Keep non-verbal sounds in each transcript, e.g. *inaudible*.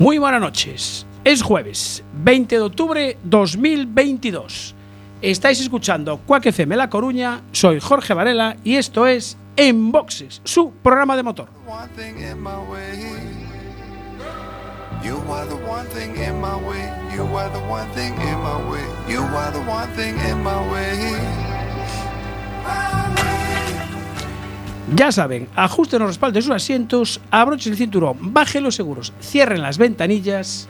Muy buenas noches. Es jueves, 20 de octubre 2022. Estáis escuchando Quack FM La Coruña, soy Jorge Varela y esto es En Boxes, su programa de motor. Ya saben, ajusten los respaldos de sus asientos, abrochen el cinturón, bajen los seguros, cierren las ventanillas.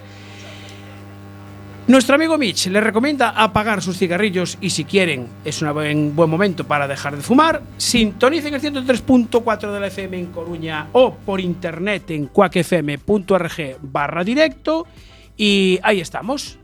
Nuestro amigo Mitch les recomienda apagar sus cigarrillos y si quieren es un buen, momento para dejar de fumar. Sintonicen el 103.4 de la FM en Coruña o por internet en cuacfm.org barra directo y ahí estamos.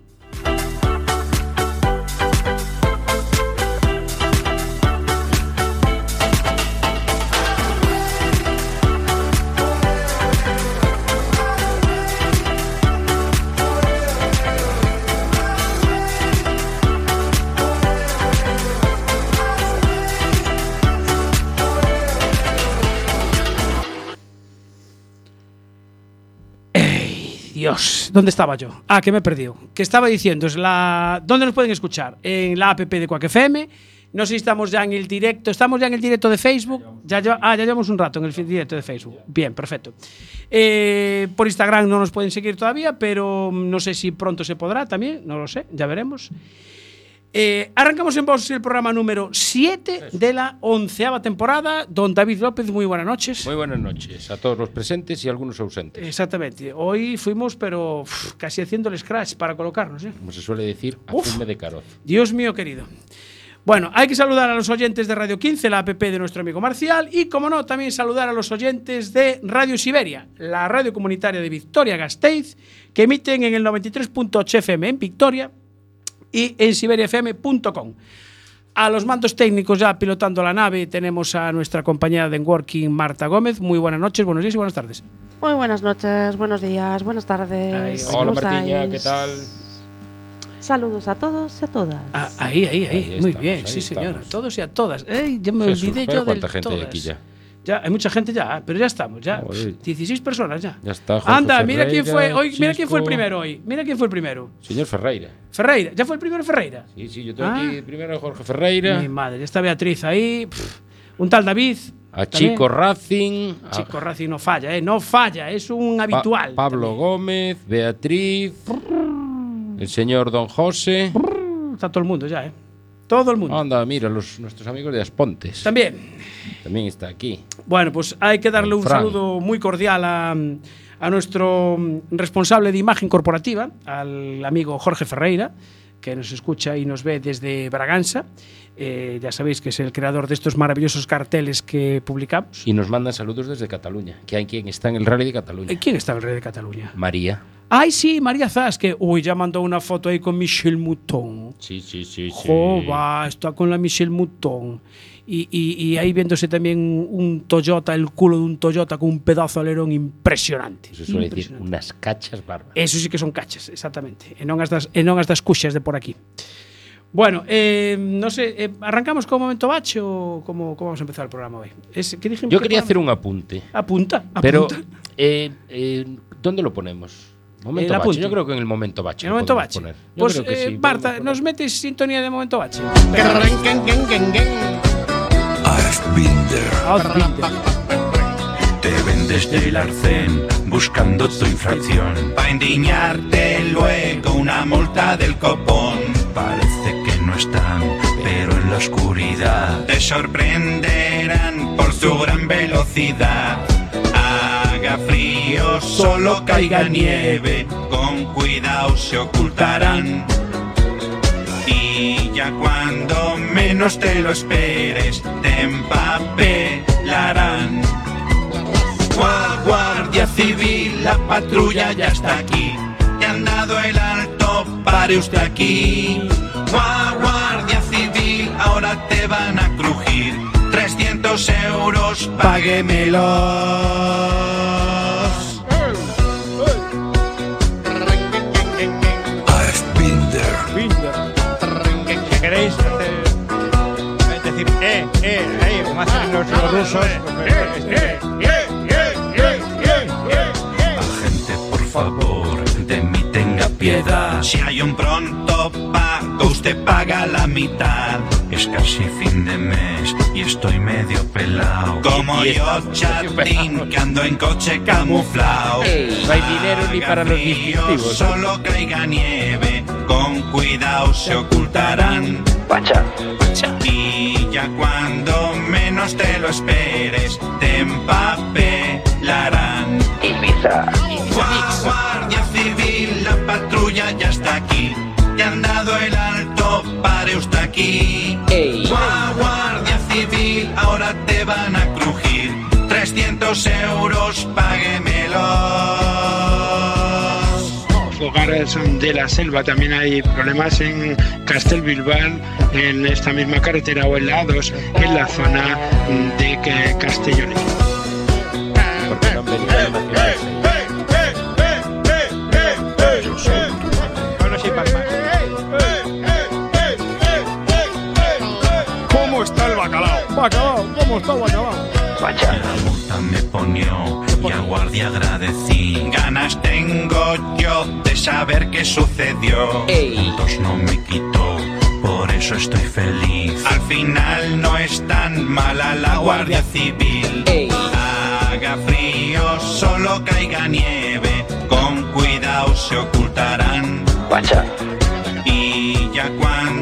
¿Dónde estaba yo? Ah, que me he perdido. Que estaba diciendo, es la ¿dónde nos pueden escuchar? En la app de Quack FM. No sé si estamos ya en el directo. ¿Estamos ya en el directo de Facebook? Ya, ah, ya llevamos un rato en el directo de Facebook. Bien, perfecto. Eh, por Instagram no nos pueden seguir todavía, pero no sé si pronto se podrá también. No lo sé, ya veremos. Eh, arrancamos en voz el programa número 7 de la onceava temporada. Don David López, muy buenas noches. Muy buenas noches a todos los presentes y algunos ausentes. Exactamente. Hoy fuimos, pero casi haciendo el scratch para colocarnos. ¿eh? Como se suele decir, a Uf. de caroz. Dios mío querido. Bueno, hay que saludar a los oyentes de Radio 15, la app de nuestro amigo Marcial, y como no, también saludar a los oyentes de Radio Siberia, la radio comunitaria de Victoria Gasteiz, que emiten en el 93.8 FM en Victoria y en siberiafm.com. A los mandos técnicos ya pilotando la nave tenemos a nuestra compañera de Working Marta Gómez. Muy buenas noches, buenos días y buenas tardes. Muy buenas noches, buenos días, buenas tardes. Ay, ¿cómo Hola Martiña? ¿qué tal? Saludos a todos y a todas. Ah, ahí, ahí, ahí. Ahí Muy estamos, bien, ahí sí, señora. estamos. Todos y a todas. Ey, ya me Jesús, olvidé yo de ¿cuánta gente hay aquí ya? Ya, hay mucha gente ya, pero ya estamos, ya. Joder. 16 personas ya. Ya está, Jorge Anda, mira quién fue hoy, mira quién fue el primero hoy. Mira quién fue el primero. Señor Ferreira. Ferreira, ¿ya fue el primero Ferreira? Sí, sí, yo tengo Ah. aquí primero Jorge Ferreira. Mi madre, ya está Beatriz ahí. un tal David. A También. Chico Racing, a Chico Racing no falla, ¿eh? No falla, es un Pa- habitual. Pablo Gómez, Beatriz, el señor Don José. Está todo el mundo ya, ¿eh? Todo el mundo. Anda, mira, los, nuestros amigos de Aspontes. También. También está aquí. Bueno, pues hay que darle un saludo muy cordial a, a nuestro responsable de imagen corporativa, al amigo Jorge Ferreira, que nos escucha y nos ve desde Braganza. Eh, ya sabéis que es el creador de estos maravillosos carteles que publicamos. Y nos mandan saludos desde Cataluña, que hay quien está en el Rally de Cataluña. ¿Quién está el rey de Cataluña? María. Ay, sí, María Zas, que uy, ya mandó una foto ahí con Michel Mouton. Sí, sí, sí. sí. Jova, está con la Michel Mouton. Y, y- y ahí viéndose también un Toyota, el culo de un Toyota con un pedazo de alerón impresionante. Se suele decir unas cachas bárbaras. Eso sí que son cachas, exactamente. E non as das, e as das cuxas de por aquí. Bueno, eh, no sé, eh, ¿arrancamos con momento bache o cómo, cómo vamos a empezar el programa hoy? Es, ¿qué dijimos Yo que quería programa? hacer un apunte, Apunta, apunta. pero eh, ¿dónde lo ponemos? Momento El bache. apunte. Yo creo que en el momento bache. En lo momento bache. Pues, eh, sí, Marta, podemos nos metes sintonía de momento bache. I've been there. Outbinder. Te vendes del arcén buscando tu infracción. Pa' endiñarte luego una multa del copón. Parece que no están, pero en la oscuridad. Te sorprenderán por su gran velocidad. Haga frío, solo caiga nieve. Con cuidado se ocultarán. Y ya cuando menos te lo esperes, te empapelarán. Gua- Guardia Civil, la patrulla ya está aquí. Te han dado el alto, pare usted aquí. Gua- Guardia Civil, ahora te van a crujir. 300 euros, páguemelos. Eh, eh, eh, como hacen los, los rusos. Agente, por favor, de mí tenga piedad. Si hay un pronto pago, usted paga la mitad. Es casi fin de mes y estoy medio pelado. Como yo, chatín, que ando en coche camuflado. Ey, no hay dinero ni para los distintivos. Solo caiga nieve, con cuidado se ocultarán. Y ya cuando menos te lo esperes, te empapelarán. Gua- Guardia Civil, la patrulla ya está aquí. Te han dado el alto, pare usted aquí. Gua- Guardia Civil, ahora te van a crujir. 300 euros, páguemelos. Hogares de la selva. También hay problemas en Castelbilbao, en esta misma carretera o en la A2, en la zona de Castellón. ¿Cómo está el bacalao? Bacalao, ¿cómo está el bacalao? La multa me ponió y a guardia agradecí. Ganas tengo yo de saber qué sucedió. Puntos no me quitó, por eso estoy feliz. Al final no es tan mala la Guardia Civil. Haga frío, solo caiga nieve. Con cuidado se ocultarán. Y ya cuando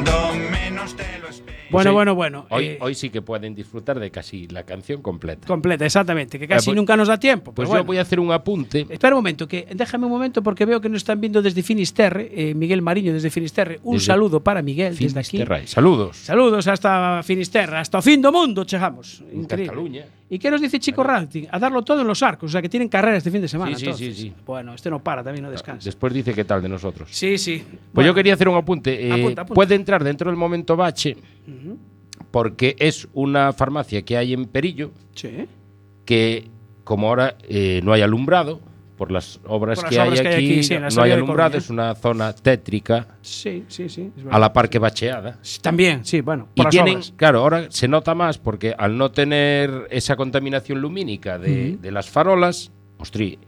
Bueno, Sí. bueno, bueno. Hoy, eh, hoy sí que pueden disfrutar de casi la canción completa. completa, exactamente, que casi Eh, pues- nunca nos da tiempo. Pues bueno. yo voy a hacer un apunte. Espera un momento, que déjame un momento porque veo que nos están viendo desde Finisterre, eh, Miguel Mariño desde Finisterre. Un Desde saludo para Miguel desde aquí. Saludos. Saludos hasta Finisterre, hasta fin do mundo chegamos. En Increíble. Cataluña. ¿Y qué nos dice Chico Ranting? A darlo todo en los arcos, o sea que tienen carrera este fin de semana. Sí, sí, sí, sí. Bueno, este no para, también no descansa. Después dice qué tal de nosotros. Sí, sí. Pues Bueno, yo quería hacer un apunte. Eh, Apunta, apunta. Puede entrar dentro del momento bache porque es una farmacia que hay en Perillo Sí. que como ahora eh, no hay alumbrado por las obras, Por las que, obras hay que hay aquí, sí, no hay alumbrado, es una zona tétrica Sí, sí, sí. a la par que bacheada. También, sí, bueno. Y Por las tienen, obras. claro, ahora se nota más porque al no tener esa contaminación lumínica de, de las farolas, ostri,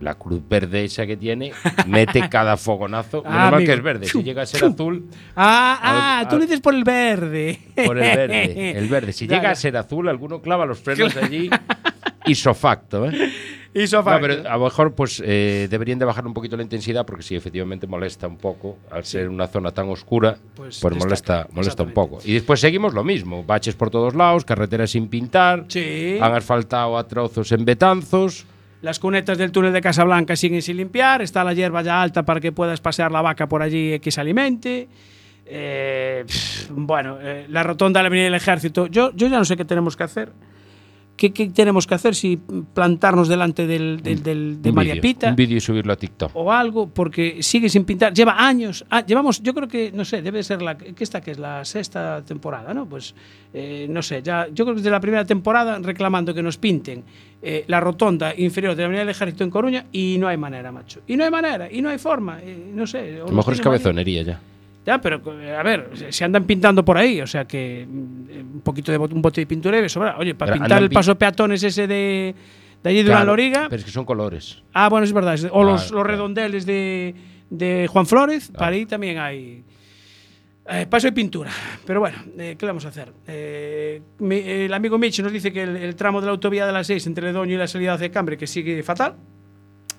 la cruz verde esa que tiene mete *laughs* cada fogonazo. Ah, Menos mal que es verde. Si llega a ser azul, Ah, ah, tú lo dices por el verde. por el verde. El verde. Si *laughs* llega a ser azul, alguno clava los frenos allí isofacto, ¿eh? *laughs* Isofacto. No, pero a lo mejor pues eh, deberían de bajar un poquito la intensidad porque sí, efectivamente molesta un poco. Al ser una zona tan oscura, Pues pues, molesta, molesta un poco. Y después seguimos lo mismo. Baches por todos lados, carreteras sin pintar. Sí. Han asfaltado a trozos en Betanzos. Las cunetas del túnel de Casablanca siguen sin limpiar. Está la hierba ya alta para que puedas pasear la vaca por allí y que se alimente. Eh, bueno, eh, la rotonda de la Avenida del Ejército. Yo, yo ya no sé qué tenemos que hacer. ¿Qué, qué tenemos que hacer? Si plantarnos delante del, del- del- de Un María Pita Un vídeo y subirlo a TikTok. o algo, porque sigue sin pintar. Lleva años. ah, llevamos, yo creo que, no sé, debe ser la. que esta que es la sexta temporada, ¿no? Pues, eh, no sé, ya. Yo creo que desde la primera temporada reclamando que nos pinten eh, la rotonda inferior de la Avenida del Ejército en Coruña y no hay manera, macho. Y no hay manera, y no hay forma. eh, no sé. A lo mejor es cabezonería ya. Ya, pero a ver, se- andan pintando por ahí, o sea que mm, un poquito de bot- un bote de pintura debe sobrar. Oye, para Pero pintar el paso de peatones ese de, de allí de Claro, una loriga. Pero es que son colores. Ah, bueno, es verdad. es- O los, Claro, los claro. redondeles de, de Juan Flores, para ahí también hay eh, paso de pintura. Pero bueno, eh, ¿qué vamos a hacer? Eh, mi- el amigo Mitch nos dice que el, el tramo de la autovía de las 6 entre Ledoño y la salida de Cambre que sigue fatal.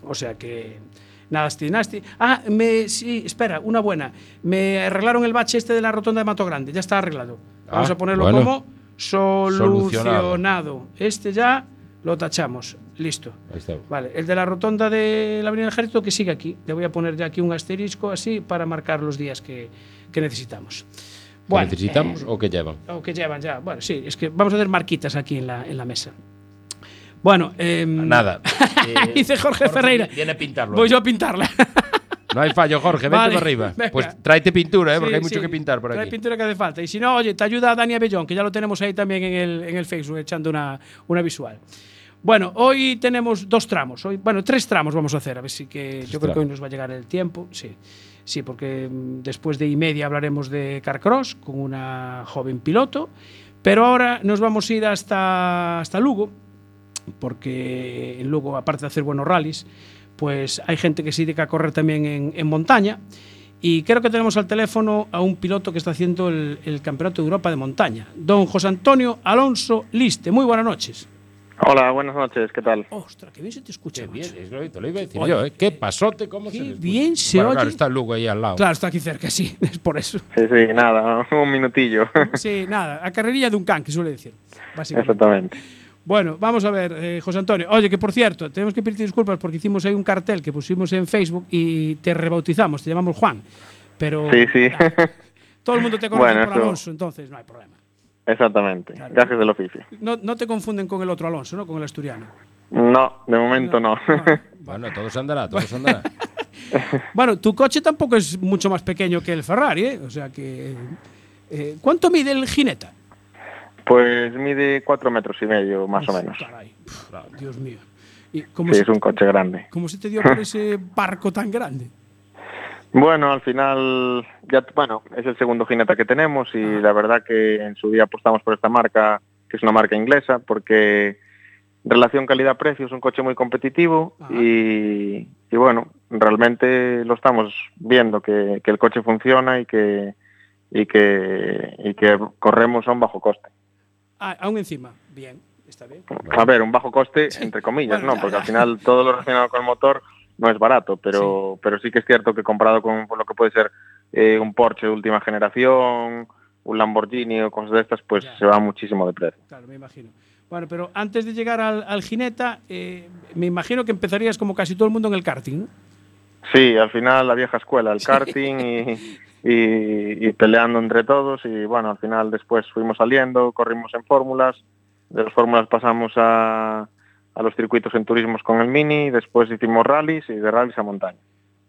O sea que nasty, nasty. Ah, me, sí, espera, una buena. Me arreglaron el bache este de la rotonda de Mato Grande, ya está arreglado. Vamos Ah, a ponerlo bueno. como solucionado. Solucionado. Este ya lo tachamos. Listo. Ahí está. Vale, el de la rotonda de la Avenida del Ejército que sigue aquí. Le voy a poner ya aquí un asterisco así para marcar los días que, que necesitamos. ¿Qué necesitamos o qué llevan? O que llevan ya. Bueno, sí, es que vamos a hacer marquitas aquí en la, en la mesa. Bueno, em, Nada. *laughs* Eh, dice Jorge, Ferreira. Viene a pintarlo. Voy yo a pintarla. No hay fallo, Jorge. Vente Vale, para arriba. venga. Pues tráete pintura, ¿eh? porque Sí, hay mucho sí, que pintar por trae aquí. pintura que hace falta. Y si no, oye, te ayuda Dani Abellón, que ya lo tenemos ahí también en el, en el Facebook, echando una, una visual. Bueno, hoy tenemos dos tramos. Hoy, bueno, tres tramos vamos a hacer. A ver si que. Yo creo que hoy nos va a llegar el tiempo. Sí. Sí, porque mm, después de y media hablaremos de Carcross con una joven piloto. Pero ahora nos vamos a ir hasta, hasta Lugo, porque en Lugo, aparte de hacer buenos rallies, pues hay gente que se dedica a correr también en, en montaña. Y creo que tenemos al teléfono a un piloto que está haciendo el, el Campeonato de Europa de Montaña, don José Antonio Alonso Liste. Muy buenas noches. Hola, buenas noches, ¿qué tal? Ostras, qué bien se te escucha. Qué bien, es lo te lo iba a decir Oye, yo, ¿eh? Qué pasote, cómo qué se les bien se bueno, oye. Claro, está Lugo ahí al lado. Claro, está aquí cerca, sí, *laughs* es por eso. Sí, sí, nada, un minutillo. Sí, nada, a carrerilla de un can, que suele decir, básicamente. Exactamente. Bueno, vamos a ver, eh, José Antonio. Oye, que por cierto, tenemos que pedirte disculpas porque hicimos ahí un cartel que pusimos en Facebook y te rebautizamos, te llamamos Juan. Pero Sí, sí, *laughs* todo el mundo te conoce Bueno, por eso- Alonso, entonces no hay problema. exactamente. Gajes del oficio. No, no te confunden con el otro Alonso, ¿no? Con el asturiano. No, de momento no. *laughs* Bueno, todo se andará, todo se andará. *laughs* Bueno, tu coche tampoco es mucho más pequeño que el Ferrari, ¿eh? O sea que... eh, ¿Cuánto mide el Gineta? Pues mide cuatro metros y medio, más o menos. Caray, Dios mío. ¿Y cómo, Sí, se, es un coche grande. cómo se te dio por ese barco tan grande? Bueno, al final, ya, bueno, es el segundo jineta que tenemos y la verdad que en su día apostamos por esta marca, que es una marca inglesa, porque relación calidad-precio es un coche muy competitivo y, y bueno, realmente lo estamos viendo, que, que el coche funciona y que, y, que, y que corremos a un bajo coste. Ah, aún encima. Bien, está bien. A ver, un bajo coste, entre comillas, Bueno, ¿no? Porque al final todo lo relacionado con el motor no es barato, pero, pero sí que es cierto que comparado con, lo que puede ser eh, un Porsche de última generación, un Lamborghini o cosas de estas, pues se va muchísimo de precio. Claro, me imagino. Bueno, pero antes de llegar al, al Gineta, eh, me imagino que empezarías como casi todo el mundo en el karting, ¿no? Sí, al final la vieja escuela, el karting y, *laughs* y, y peleando entre todos y bueno, al final después fuimos saliendo, corrimos en fórmulas, de las fórmulas pasamos a, a los circuitos en turismos con el Mini, después hicimos rallies y de rallies a montaña.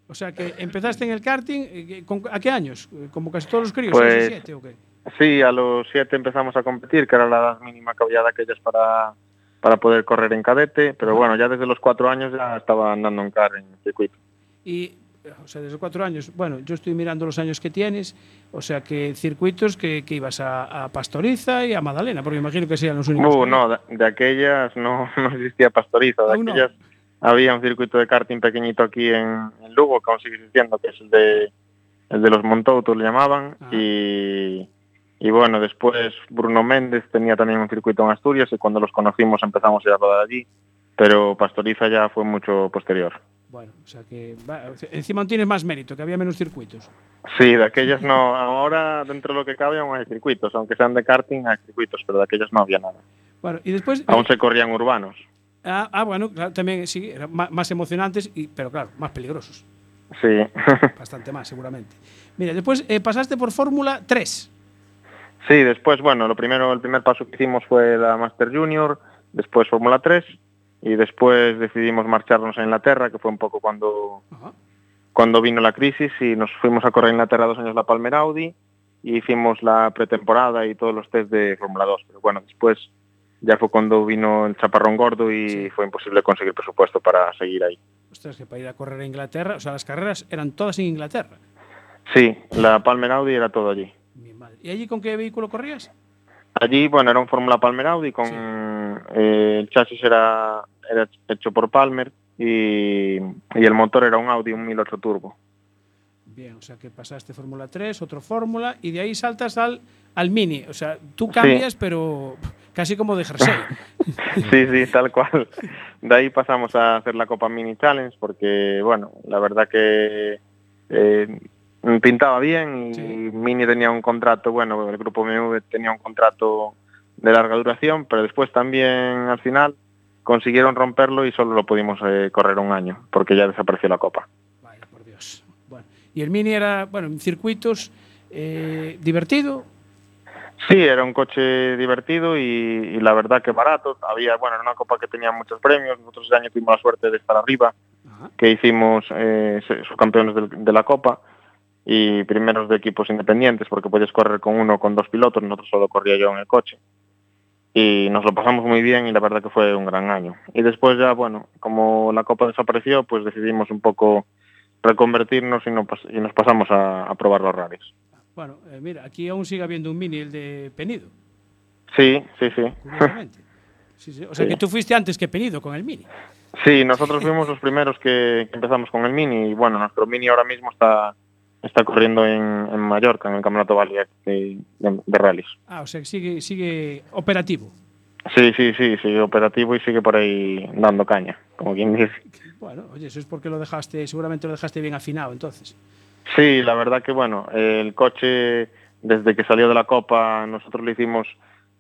O sea que empezaste en el karting, eh, ¿a qué años? Eh, ¿Como casi todos los críos? Pues, ¿A los siete o qué? Sí, a los siete empezamos a competir, que era la edad mínima que había de aquellas para, para poder correr en cadete, pero bueno, ya desde los cuatro años ya estaba andando en car en circuito. ¿Y o sea, desde cuatro años. Bueno, yo estoy mirando los años que tienes, o sea, que circuitos que, que ibas a, a Pastoriza y a Madalena, porque imagino que sean los únicos. Uh, no, de, de aquellas no, *laughs* no existía pastoriza, de no. aquellas había un circuito de karting pequeñito aquí en, en Lugo, que aún sigue existiendo, que es el de, el de los Montoutos, le llamaban. Y, y bueno, después Bruno Méndez tenía también un circuito en Asturias y cuando los conocimos empezamos a ir a rodar allí. Pero Pastoriza ya fue mucho posterior. Bueno, o sea que va- encima tienes más mérito, que había menos circuitos. Sí, de aquellas no. Ahora, dentro de lo que cabe, aún hay circuitos. Aunque sean de karting, hay circuitos, pero de aquellas no había nada. Bueno, y después. Aún se corrían urbanos. Ah, ah, bueno, claro, también sí, eran más emocionantes, y, pero claro, más peligrosos. Sí. *laughs* Bastante más, seguramente. Mira, después eh, pasaste por Fórmula 3. Sí, después, bueno, lo primero, el primer paso que hicimos fue la Master Junior, después Fórmula 3 y después decidimos marcharnos a Inglaterra, que fue un poco cuando, cuando vino la crisis y nos fuimos a correr a Inglaterra dos años la Palmer Audi y hicimos la pretemporada y todos los test de Fórmula 2. Pero bueno, después ya fue cuando vino el chaparrón gordo y fue imposible conseguir presupuesto para seguir ahí. Ostras, que para ir a correr a Inglaterra, o sea, las carreras eran todas en Inglaterra. Sí, la Palmer Audi era todo allí. ¿Y allí con qué vehículo corrías? Allí, bueno, era un Fórmula Palmer Audi con eh, el chasis era, era hecho por Palmer y, y el motor era un Audi, un 1008 turbo. Bien, o sea que pasaste Fórmula 3, otro Fórmula, y de ahí saltas al, al Mini. O sea, tú cambias, pero casi como de jersey. *laughs* *laughs* Sí, sí, tal cual. De ahí pasamos a hacer la Copa Mini Challenge porque, bueno, la verdad que eh, pintaba bien y Mini tenía un contrato, bueno, el grupo MV tenía un contrato de larga duración, pero después también al final consiguieron romperlo y solo lo pudimos eh, correr un año porque ya desapareció la Copa. Y el Mini era, bueno, en circuitos eh, divertido. Sí, era un coche divertido y, y la verdad que barato. Había, bueno, era una copa que tenía muchos premios. Nosotros ese año tuvimos la suerte de estar arriba, que hicimos eh, subcampeones de, la copa y primeros de equipos independientes, porque podías correr con uno o con dos pilotos. Nosotros solo corría yo en el coche. Y nos lo pasamos muy bien y la verdad que fue un gran año. Y después ya, bueno, como la copa desapareció, pues decidimos un poco reconvertirnos y, no pas- y nos pasamos a, a probar los rallies. Bueno, eh, mira, aquí aún sigue habiendo un Mini, el de Penido. Sí, sí, sí. *laughs* Sí, sí. O sea Sí. que tú fuiste antes que Penido con el Mini. Sí, nosotros fuimos los primeros que, que empezamos con el Mini y bueno, nuestro Mini ahora mismo está está corriendo en, en Mallorca, en el Campeonato Balear de, de, de rallies. Ah, o sea que sigue, sigue operativo. Sí, sí, sí, sigue operativo y sigue por ahí dando caña, como quien dice. Bueno, oye, eso es porque lo dejaste, seguramente lo dejaste bien afinado entonces. Sí, la verdad que bueno, el coche desde que salió de la Copa nosotros le hicimos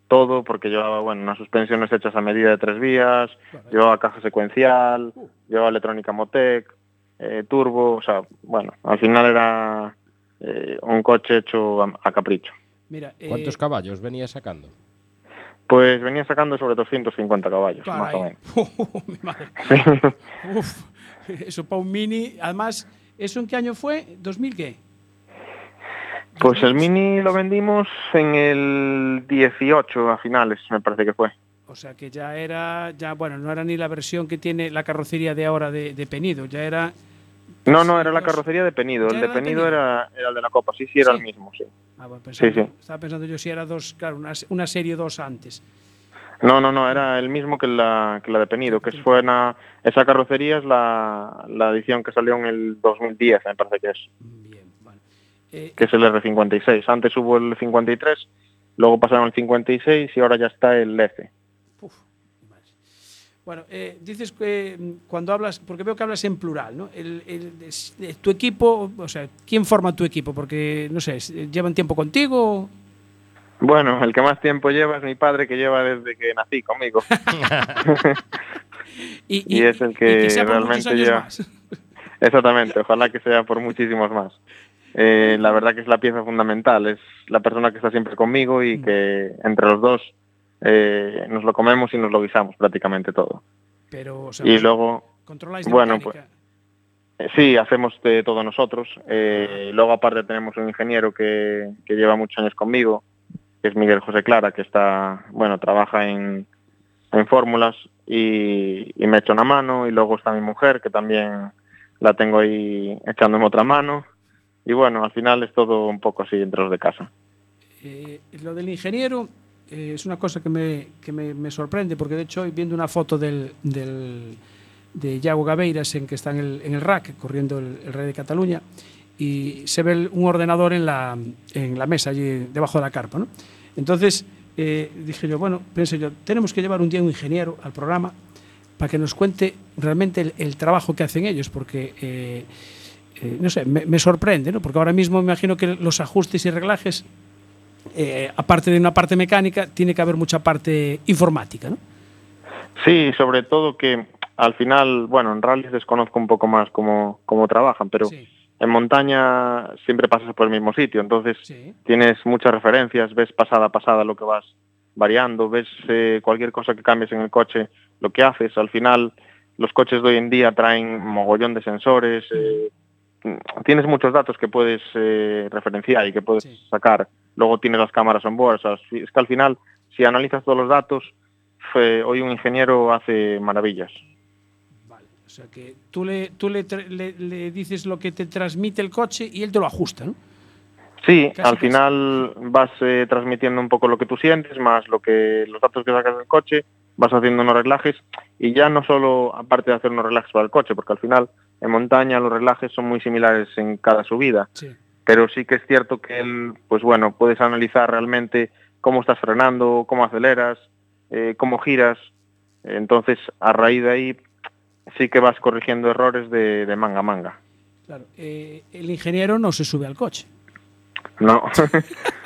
todo porque llevaba bueno unas suspensiones hechas a medida de tres vías, llevaba caja secuencial, llevaba electrónica Motec, eh, turbo, o sea, bueno, al final era eh, un coche hecho a, a capricho. Mira, eh, ¿Cuántos caballos venía sacando? Pues venía sacando sobre 250 caballos, más o menos. *laughs* Mi madre. Uf, eso para un Mini. Además, ¿eso en qué año fue? ¿2000 qué? Pues el Mini lo vendimos en el 18 a finales, me parece que fue. O sea que ya era, ya bueno, no era ni la versión que tiene la carrocería de ahora de, de Penido, ya era No, no, era la carrocería de Penido. ¿Ya El de Penido era, era el de la Copa. Sí, sí, era Sí. el mismo, sí. Ah, bueno, Sí, pensando- sí. Estaba pensando yo si era dos, claro, una, una serie dos antes. No, no, no, era el mismo que la, que la de Penido, que fue una, esa carrocería es la, la edición que salió en el 2010, me parece que es. Eh, Que es el R56. Antes hubo el 53, luego pasaron el 56 y ahora ya está el F. Bueno, eh, dices que mm, cuando hablas, porque veo que hablas en plural, ¿no? El, el- eh, tu equipo, o sea, ¿quién forma tu equipo? Porque, no sé, es- ¿llevan tiempo contigo? Bueno, el que más tiempo lleva es mi padre, que lleva desde que nací conmigo. *laughs* Y, y es el que, realmente lleva. más. *laughs* Exactamente, ojalá que sea por muchísimos más. Eh, la verdad que es la pieza fundamental, es la persona que está siempre conmigo y que entre los dos eh, nos lo comemos y nos lo guisamos prácticamente todo. Pero, o sea, Y pues, luego, controláis bueno, mecánica. Eh, Sí, hacemos de todo nosotros. Eh, luego aparte tenemos un ingeniero que, que lleva muchos años conmigo, que es Miguel José Clara, que está, bueno, trabaja en, en fórmulas y, y me echa una mano. Y luego está mi mujer, que también la tengo ahí echándome otra mano. Y bueno, al final es todo un poco así entre los de casa. Eh, lo del ingeniero eh, es una cosa que, me, que me, sorprende, porque de hecho, viendo una foto del, del, de Iago Gabeiras en que está en el, en el rack corriendo el, el Rey de Cataluña y se ve un ordenador en la, en la mesa allí debajo de la carpa. ¿no? Entonces eh, dije yo, bueno, pensé yo, tenemos que llevar un día un ingeniero al programa para que nos cuente realmente el, trabajo que hacen ellos, porque, eh, no sé, me, me sorprende, ¿no? porque ahora mismo me imagino que los ajustes y reglajes, eh, aparte de una parte mecánica, tiene que haber mucha parte informática. ¿no? Sí, sobre todo que al final, bueno, en rallies desconozco un poco más cómo, cómo trabajan, pero Sí. en montaña siempre pasas por el mismo sitio, entonces Sí. tienes muchas referencias, ves pasada a pasada lo que vas variando, ves eh, cualquier cosa que cambies en el coche, lo que haces. Al final, los coches de hoy en día traen mogollón de sensores, eh, tienes muchos datos que puedes eh, referenciar y que puedes Sí. sacar. Luego tienes las cámaras on board. o sea, es que al final, si analizas todos los datos, hoy un ingeniero hace maravillas. Vale. O sea que tú le, tú le, le- le dices lo que te transmite el coche y él te lo ajusta, ¿no? Sí, Casi, al casi. final vas eh, transmitiendo un poco lo que tú sientes, más lo que los datos que sacas del coche, vas haciendo unos reglajes y ya no solo aparte de hacer unos reglajes para el coche, porque al final en montaña los reglajes son muy similares en cada subida, Sí. Pero sí que es cierto que él, pues bueno, puedes analizar realmente cómo estás frenando, cómo aceleras, eh, cómo giras, entonces a raíz de ahí sí que vas corrigiendo errores de, de manga a manga. Claro. Eh, el ingeniero no se sube al coche. No. *laughs*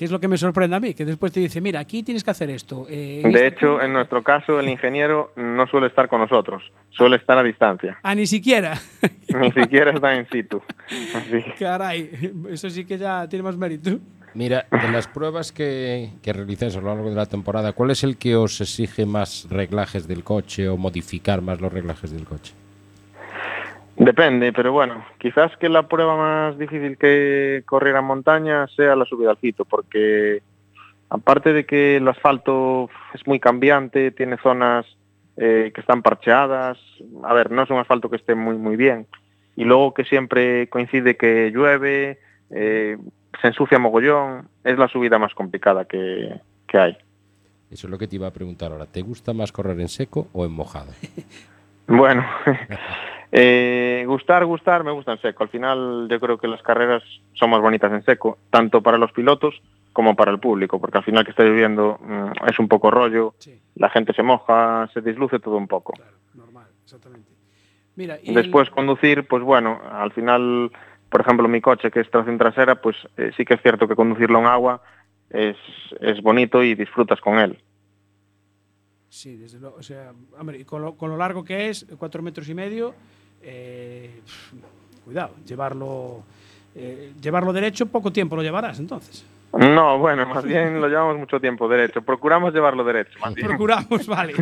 Que es lo que me sorprende a mí, que después te dice, mira, aquí tienes que hacer esto. eh, De esta hecho, en nuestro caso, el ingeniero no suele estar con nosotros, suele estar a distancia. Ah, ni siquiera. *laughs* Ni siquiera está in situ. Así Caray, eso sí que ya tiene más mérito. Mira, de las pruebas que, que realizáis a lo largo de la temporada, ¿cuál es el que os exige más reglajes del coche o modificar más los reglajes del coche? Depende, pero bueno, quizás que la prueba más difícil que correr en montaña sea la subida al Fito, porque aparte de que el asfalto es muy cambiante, tiene zonas eh, que están parcheadas, a ver, no es un asfalto que esté muy muy bien, y luego que siempre coincide que llueve, eh, se ensucia mogollón, es la subida más complicada que, que hay. Eso es lo que te iba a preguntar ahora. ¿Te gusta más correr en seco o en mojado? *laughs* Bueno, *laughs* eh, gustar, gustar, me gusta en seco. Al final yo creo que las carreras son más bonitas en seco, tanto para los pilotos como para el público, porque al final que está lloviendo mm, es un poco rollo, Sí, la gente se moja, se disluce todo un poco. claro, normal, exactamente. Mira, y Después el- conducir, pues bueno, al final, por ejemplo, mi coche que es tracción trasera, pues eh, sí que es cierto que conducirlo en agua es, es bonito y disfrutas con él. Sí, desde luego. O sea, hombre, con lo, con lo largo que es, cuatro metros y medio, eh, cuidado, llevarlo, eh, llevarlo derecho, poco tiempo lo llevarás entonces. No, bueno, más bien lo llevamos mucho tiempo derecho. Procuramos llevarlo derecho, más bien. Procuramos, *laughs* vale.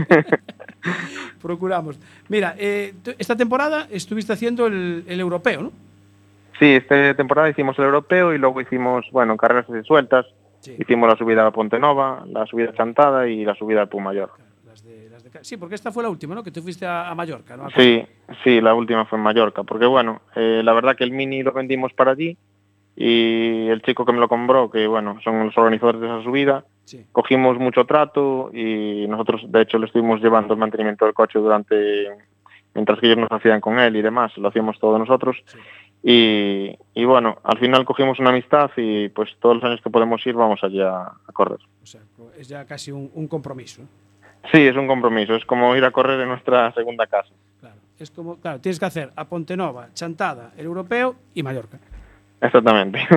*laughs* Procuramos. Mira, eh, esta temporada estuviste haciendo el, el europeo, ¿no? Sí, esta temporada hicimos el europeo y luego hicimos, bueno, carreras sueltas. Sí. Hicimos la subida a Ponte Nova, la subida a Chantada y la subida al Pumayor. Las de, las de sí, porque esta fue la última, ¿no? Que te fuiste a, a Mallorca, ¿no? Sí, sí, la última fue en Mallorca, porque bueno, eh, la verdad que el Mini lo vendimos para allí y el chico que me lo compró, que bueno, son los organizadores de esa subida, Sí. cogimos mucho trato y nosotros de hecho le estuvimos llevando el mantenimiento del coche durante, mientras que ellos nos hacían con él y demás, lo hacíamos todos nosotros. Sí. Y, y bueno, al final cogimos una amistad y pues todos los años que podemos ir vamos allá a correr. O sea, es ya casi un, un compromiso. Sí, es un compromiso, es como ir a correr en nuestra segunda casa. Claro. Es como, claro, tienes que hacer a Pontenova, Chantada, el europeo y Mallorca. Exactamente. *laughs*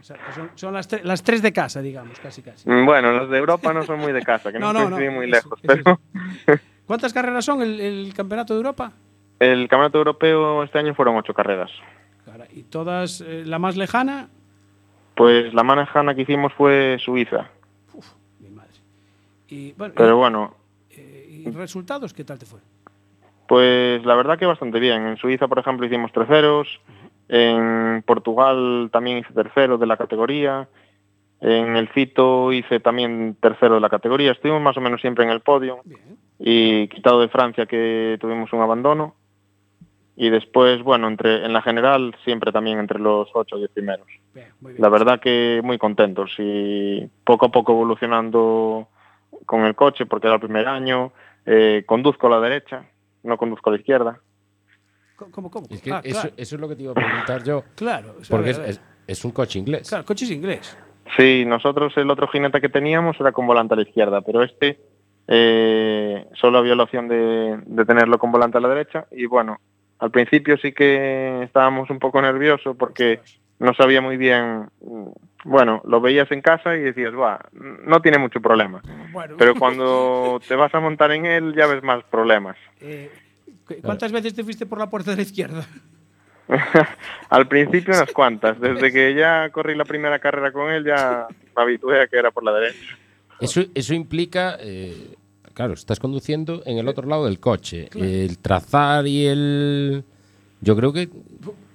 O sea, que son, son las, tre- las tres de casa, digamos, casi casi. bueno, los de Europa no son muy de casa, que *laughs* no, No, no, coinciden no, muy eso- lejos, eso pero *laughs* ¿Cuántas carreras son el, el campeonato de Europa? el campeonato europeo este año fueron ocho carreras. Claro, y todas, eh, la más lejana, Pues la manejana que hicimos fue Suiza, mi madre. Y bueno, pero bueno, ¿y resultados qué tal te fue? pues la verdad que bastante bien. En Suiza, por ejemplo, hicimos terceros, en Portugal también hice tercero de la categoría, en el Fito hice también tercero de la categoría, estuvimos más o menos siempre en el podio. Bien. y quitado de Francia que tuvimos un abandono y después bueno entre en la general siempre también entre los ocho o diez primeros Bien, muy bien. la verdad que muy contentos y poco a poco evolucionando con el coche porque era el primer año eh, conduzco a la derecha no conduzco a la izquierda. ¿Cómo, cómo? Es que Ah, eso, claro. eso es lo que te iba a preguntar yo. *laughs* Claro, o sea, Porque es, un coche inglés. Claro, coche es inglés. Sí, nosotros el otro jinete que teníamos era con volante a la izquierda, pero este eh, solo había la opción de, de tenerlo con volante a la derecha y bueno, al principio sí que estábamos un poco nerviosos porque no sabía muy bien, bueno, lo veías en casa y decías, va, no tiene mucho problema, Bueno, pero cuando te vas a montar en él ya ves más problemas. eh, ¿cu- ¿cuántas veces te fuiste por la puerta de la izquierda? *laughs* Al principio unas cuantas, desde que ya corrí la primera carrera con él ya me habitué a que era por la derecha. Eso, eso implica, eh, claro, estás conduciendo en el otro lado del coche. El trazar y el... Yo creo que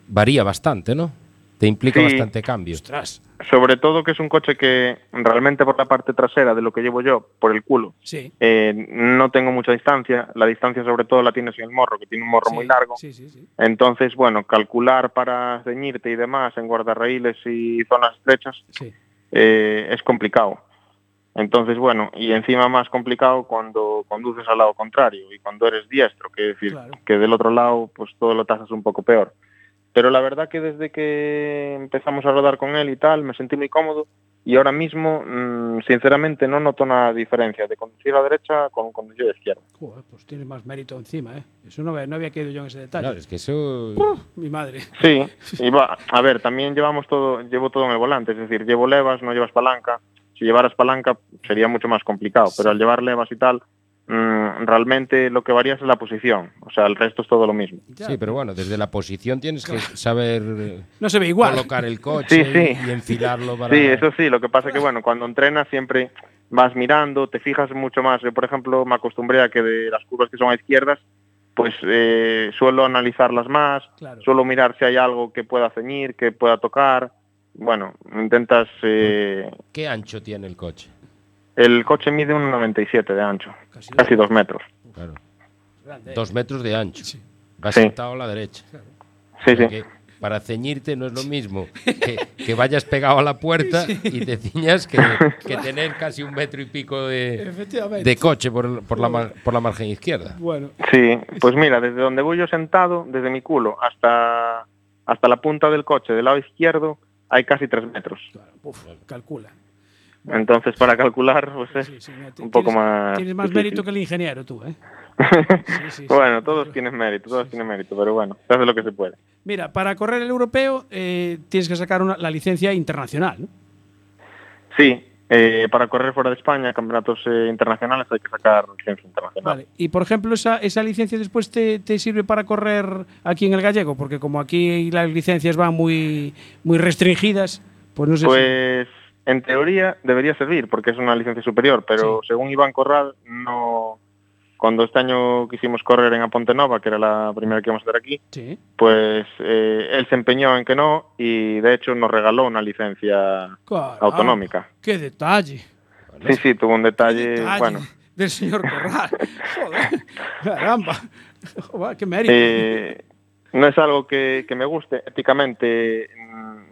varía bastante, ¿no? Te implica Sí. bastante cambio. Ostras. Sobre todo que es un coche que realmente por la parte trasera de lo que llevo yo, por el culo, Sí. eh, no tengo mucha distancia. La distancia sobre todo la tienes en el morro, que tiene un morro sí, muy largo. Sí, sí, sí. Entonces, bueno, calcular para ceñirte y demás en guardarraíles y zonas estrechas Sí. eh, es complicado. Entonces, bueno, y encima más complicado cuando conduces al lado contrario y cuando eres diestro, que decir Claro. que del otro lado pues todo lo tasas un poco peor. Pero la verdad que desde que empezamos a rodar con él y tal, me sentí muy cómodo y ahora mismo, mm, sinceramente, no noto una diferencia de conducir a derecha con conducir a izquierda. Joder, pues tiene más mérito encima, ¿eh? Eso no, había- no había caído yo en ese detalle. Claro, es que eso... Mi madre. Sí, y va, a ver, también llevamos todo, llevo todo en el volante, es decir, llevo levas, no llevas palanca. Si llevaras palanca sería mucho más complicado, pero al llevar levas y tal, realmente lo que varía es la posición, o sea, el resto es todo lo mismo. Sí, pero bueno, desde la posición tienes que saber *laughs* No se ve igual. colocar el coche Sí, sí. y enfilarlo para... Sí, eso sí, lo que pasa que bueno, cuando entrenas siempre vas mirando, te fijas mucho más. Yo, por ejemplo, me acostumbré a que de las curvas que son a izquierdas, pues eh, suelo analizarlas más, Claro. suelo mirar si hay algo que pueda ceñir, que pueda tocar. Bueno, intentas... eh, ¿Qué ancho tiene el coche? El coche mide un 97 de ancho, Casi casi dos metros. Claro. Grande, ¿eh? Dos metros de ancho. Sí. Va Sí. sentado a la derecha. Sí, para ceñirte no es lo mismo *laughs* que, que vayas pegado a la puerta y te ciñas que, que tener casi un metro y pico de, Efectivamente. de coche por, el- por, la, mar- por la margen izquierda. Bueno, Sí, pues mira, desde donde voy yo sentado, desde mi culo hasta, hasta la punta del coche del lado izquierdo, hay casi tres metros. claro, uf, calcula. Entonces, para calcular, pues es Sí, sí, no, ti- un poco más. Tienes más difícil. mérito que el ingeniero tú, ¿eh? *laughs* sí, bueno, todos tienen mérito, todos tienen mérito, pero bueno, se hace lo que se puede. Mira, para correr el europeo eh, tienes que sacar una- la licencia internacional, ¿no? Sí, eh, para correr fuera de España, campeonatos eh, internacionales, hay que sacar licencia internacional. Vale. Y por ejemplo, esa, esa licencia después te, te sirve para correr aquí en el gallego, porque como aquí las licencias van muy, muy restringidas, pues no sé si- Pues en teoría debería servir porque es una licencia superior, pero según Iván Corral, no. Cuando este año quisimos correr en Aponte Nova, que era la primera que íbamos a hacer aquí, Sí. pues eh, él se empeñó en que no y de hecho nos regaló una licencia Caramba, autonómica. ¡Qué detalle! Sí, sí, tuvo un detalle, detalle bueno. Del señor Corral. *laughs* Joder, caramba. Joder, ¡Qué mérito! Eh, no es algo que, que me guste éticamente,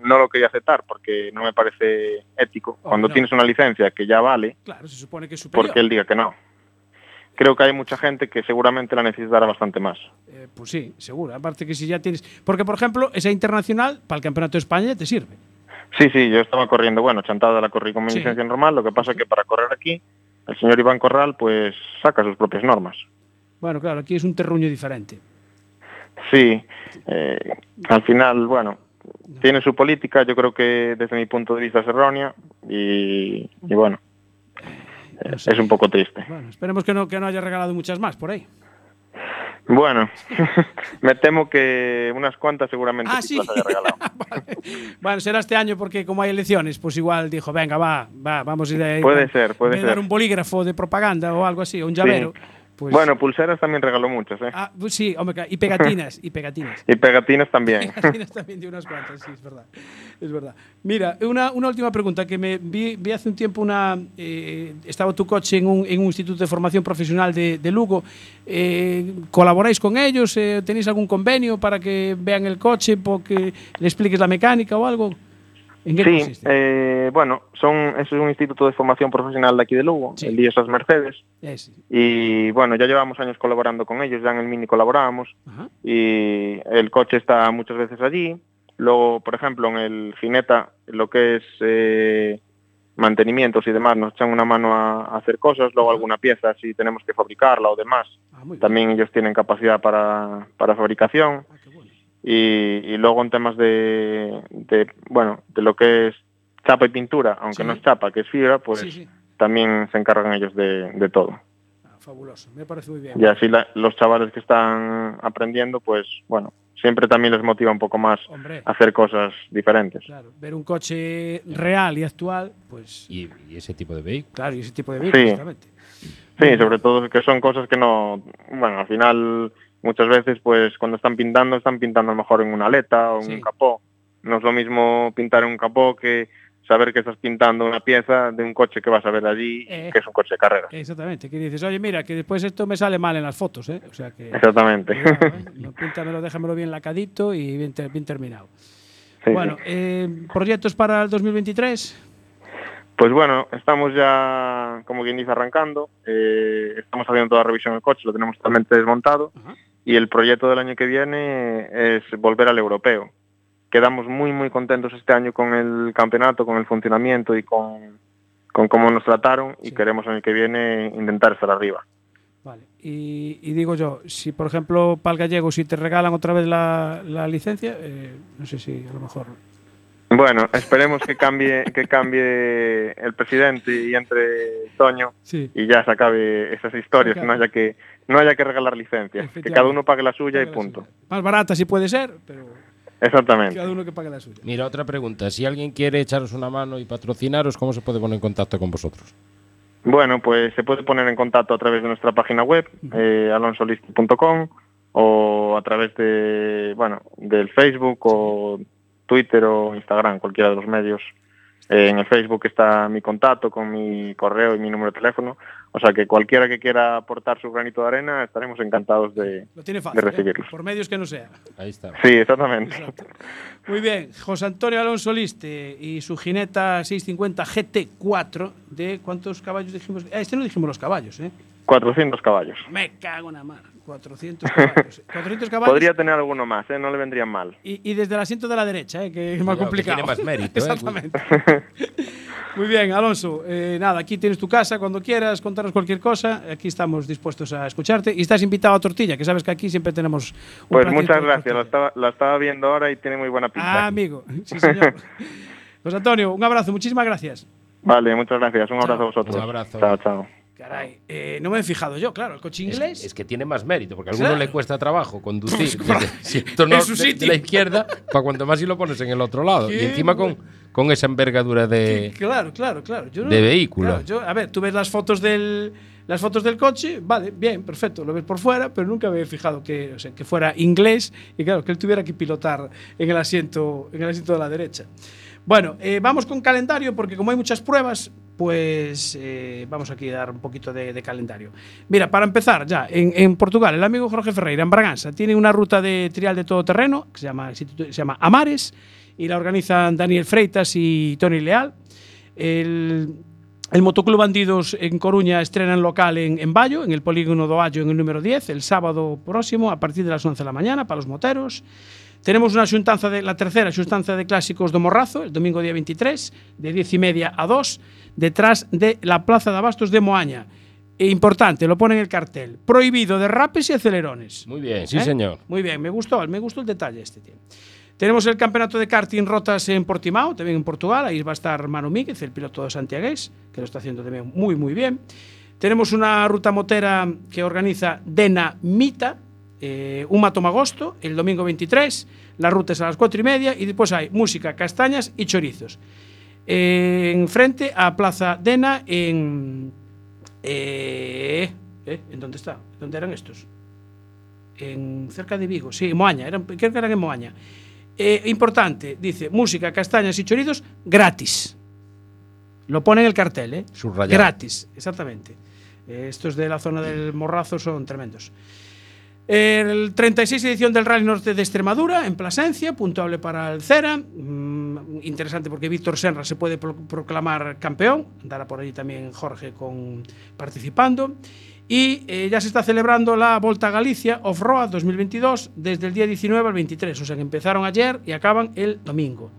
no lo quería aceptar porque no me parece ético. Cuando no. tienes una licencia que ya vale, claro, se supone que es superior. porque él diga que no. Creo que hay mucha gente que seguramente la necesitará bastante más. Eh, pues sí, seguro. Aparte que si ya tienes... Porque, por ejemplo, esa internacional para el Campeonato de España te sirve. Sí, sí, yo estaba corriendo, bueno, chantada la corrí con mi Sí. licencia normal, lo que pasa es que para correr aquí, el señor Iván Corral pues saca sus propias normas. Bueno, claro, aquí es un terruño diferente. Sí, eh, al final, bueno, tiene su política, yo creo que desde mi punto de vista es errónea y, y bueno, eh, No sé. es un poco triste. Bueno, esperemos que no, que no haya regalado muchas más por ahí. Bueno, *laughs* me temo que unas cuantas seguramente Ah, sí sí. las haya regalado. *laughs* Vale. Bueno, será este año porque como hay elecciones, pues igual dijo, venga, va, va, vamos a ir ahí. Puede ser, puede de dar ser. un bolígrafo de propaganda o algo así, un llavero. Pues, Bueno, pulseras también regaló muchas, ¿eh? ah, pues sí, hombre, y pegatinas, y pegatinas. *laughs* Y pegatinas también. *laughs* Pegatinas también de unas cuantas, sí, es verdad. Es verdad. Mira, una, una última pregunta que me vi, vi hace un tiempo una. eh, estaba tu coche en un, en un instituto de formación profesional de, de Lugo. Eh, ¿Colaboráis con ellos? Eh, ¿Tenéis algún convenio para que vean el coche, porque le expliques la mecánica o algo? ¿En qué Sí, consiste? eh, bueno, son, es un instituto de formación profesional de aquí de Lugo, el Diosas Mercedes, Ese. y bueno, ya llevamos años colaborando con ellos, ya en el Mini colaborábamos, Ajá. y el coche está muchas veces allí. Luego, por ejemplo, en el Gineta, lo que es eh, mantenimientos y demás, nos echan una mano a, hacer cosas. Luego alguna pieza, si tenemos que fabricarla o demás, Ah, también ellos tienen capacidad para, para fabricación. Ah. Y, y luego en temas de, de, bueno, de lo que es chapa y pintura, aunque Sí. no es chapa, que es fibra, pues Sí, sí. también se encargan ellos de, de todo. Ah, fabuloso. Me parece muy bien. Y así la- los chavales que están aprendiendo, pues bueno, siempre también les motiva un poco más Hombre. a hacer cosas diferentes. Claro, ver un coche real y actual, pues Y, y ese tipo de vehículos. claro, y ese tipo de vehículos, Sí. exactamente. Sí, sobre todo que son cosas que no, bueno, al final muchas veces pues cuando están pintando están pintando a lo mejor en una aleta o en Sí. un capó. No es lo mismo pintar en un capó que saber que estás pintando una pieza de un coche que vas a ver allí, Eh. que es un coche de carrera. Exactamente, que dices, oye, mira, que después esto me sale mal en las fotos, ¿eh? O sea que... Exactamente. *laughs* Cuidado, ¿eh? Píntamelo, déjamelo bien lacadito y bien, bien terminado. Sí, bueno, sí. eh, ¿proyectos para el 2023? Pues bueno, estamos ya, como quien dice, arrancando. Eh, estamos haciendo toda la revisión del coche, lo tenemos totalmente desmontado. Ajá. Y el proyecto del año que viene es volver al europeo. Quedamos muy, muy contentos este año con el campeonato, con el funcionamiento y con, con cómo nos trataron. Y Sí. queremos el año que viene intentar estar arriba. Vale. Y, y digo yo, si por ejemplo para el gallego, si te regalan otra vez la, la licencia, eh, no sé si a lo mejor... Bueno, esperemos que cambie, que cambie el presidente y entre Toño Sí. y ya se acabe esas historias, no haya que, no haya que regalar licencias, que cada uno pague la suya y punto. Más barata si puede ser, pero Exactamente. cada uno que pague la suya. Mira, otra pregunta. Si alguien quiere echaros una mano y patrocinaros, ¿cómo se puede poner en contacto con vosotros? Bueno, pues se puede poner en contacto a través de nuestra página web, eh, alonsolist.com, o a través de, bueno, del Facebook o Twitter o Instagram, cualquiera de los medios. Eh, en el Facebook está mi contacto con mi correo y mi número de teléfono. O sea que cualquiera que quiera aportar su granito de arena, estaremos encantados de, Lo tiene de fácil, ¿eh? recibirlos. por medios que no sea. Ahí está. Sí, exactamente. Exacto. Muy bien, José Antonio Alonso Liste y su jineta 650 GT4 de cuántos caballos dijimos. Ah, este no dijimos los caballos, ¿eh? 400 caballos. Me cago en la mar. 400 caballos. *laughs* 400 caballos. Podría tener alguno más, ¿eh? no le vendrían mal. Y, y desde el asiento de la derecha, ¿eh? que es más que complicado. tiene más mérito, ¿eh? *laughs* Exactamente. *laughs* Muy bien, Alonso. eh, nada, aquí tienes tu casa cuando quieras contarnos cualquier cosa. Aquí estamos dispuestos a escucharte. Y estás invitado a tortilla, que sabes que aquí siempre tenemos. Un Pues muchas de gracias, la estaba, la estaba viendo ahora y tiene muy buena pinta. Ah, amigo. Sí, señor. José Antonio, un abrazo. Muchísimas gracias. Vale, muchas gracias. Un Chao. abrazo a vosotros. Un abrazo. Chao, chao. Caray, eh, no me he fijado yo, claro, el coche Es, inglés. es que tiene más mérito, porque a alguno Claro. le cuesta trabajo conducir *laughs* desde- no- En su de- sitio. de la izquierda para cuanto más si lo pones en el otro lado. Qué Y encima con, con esa envergadura de... Claro, claro, claro. Yo no- de vehículo. claro, yo- a ver, tú ves las fotos del las fotos del coche, vale, bien, perfecto, lo ves por fuera, pero nunca me he fijado que, o sea, que fuera inglés y claro, que él tuviera que pilotar en el asiento, en el asiento de la derecha. Bueno, eh, vamos con calendario porque como hay muchas pruebas, pues eh, vamos aquí a dar un poquito de, calendario. Mira, para empezar ya, en, Portugal, el amigo Jorge Ferreira, en Braganza, tiene una ruta de trial de todoterreno que se llama, se llama Amares y la organizan Daniel Freitas y Tony Leal. El, el Motoclub Bandidos en Coruña estrena en local en, en Bayo, en el polígono do Allo en el número 10, el sábado próximo a partir de las 11 de la mañana para los moteros. Tenemos una xuntanza de la tercera xuntanza de clásicos do Morrazo, el domingo día 23, de 10 y media a 2, detrás de la Plaza de Abastos de Moaña. E importante, lo pone en el cartel. Prohibido derrapes y acelerones. Muy bien, sí ¿Eh? señor. Muy bien, me gustó, me gustó el detalle este, tío. Tenemos el campeonato de karting rotas en Portimao, también en Portugal. Ahí va a estar Manu Míguez, el piloto de santiagués, que lo está haciendo también muy, muy bien. Tenemos una ruta motera que organiza Dena Mita, eh, un matomagosto, el domingo 23. La ruta es a las 4 y media. Y después hay música, castañas y chorizos. Eh, en frente a Plaza Dena, en. Eh, eh, ¿En dónde está? ¿Dónde eran estos? en cerca de Vigo, sí, en Moaña, eran, creo que eran en Moaña. Eh, importante, dice, música, castañas y chorizos gratis. Lo pone en el cartel, ¿eh? Subrayado. Gratis, exactamente. Estos de la zona del Morrazo son tremendos. El 36 edición del Rally Norte de Extremadura, en Plasencia, puntuable para el Cera. Mm, interesante porque Víctor Senra se puede pro- proclamar campeón, andará por allí también Jorge con, participando. Y eh, ya se está celebrando la Volta a Galicia Off-Road 2022 desde el día 19 al 23, o sea que empezaron ayer y acaban el domingo.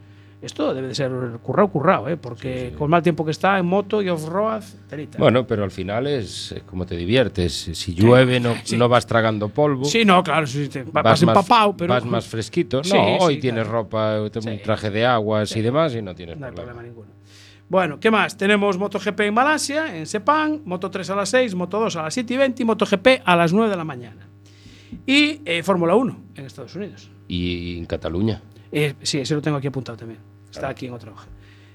Esto debe de ser currao, currao, ¿eh? porque con mal tiempo que está en moto y off-road, telita. Bueno, pero al final es como te diviertes. Si llueve no, no vas tragando polvo. Sí, no, claro, sí, te- va- vas vas empapado, pero- Vas *laughs* más fresquito. No, Sí, hoy tienes claro. ropa, un traje de aguas y demás y no tienes No hay problema. problema ninguno. Bueno, ¿qué más? Tenemos MotoGP en Malasia, en Sepang, Moto 3 a las 6, Moto 2 a las 7 y 20 y MotoGP a las 9 de la mañana. Y eh, Fórmula 1 en Estados Unidos. Y en Cataluña. Eh, sí, ese lo tengo aquí apuntado también. Está aquí en otra hoja.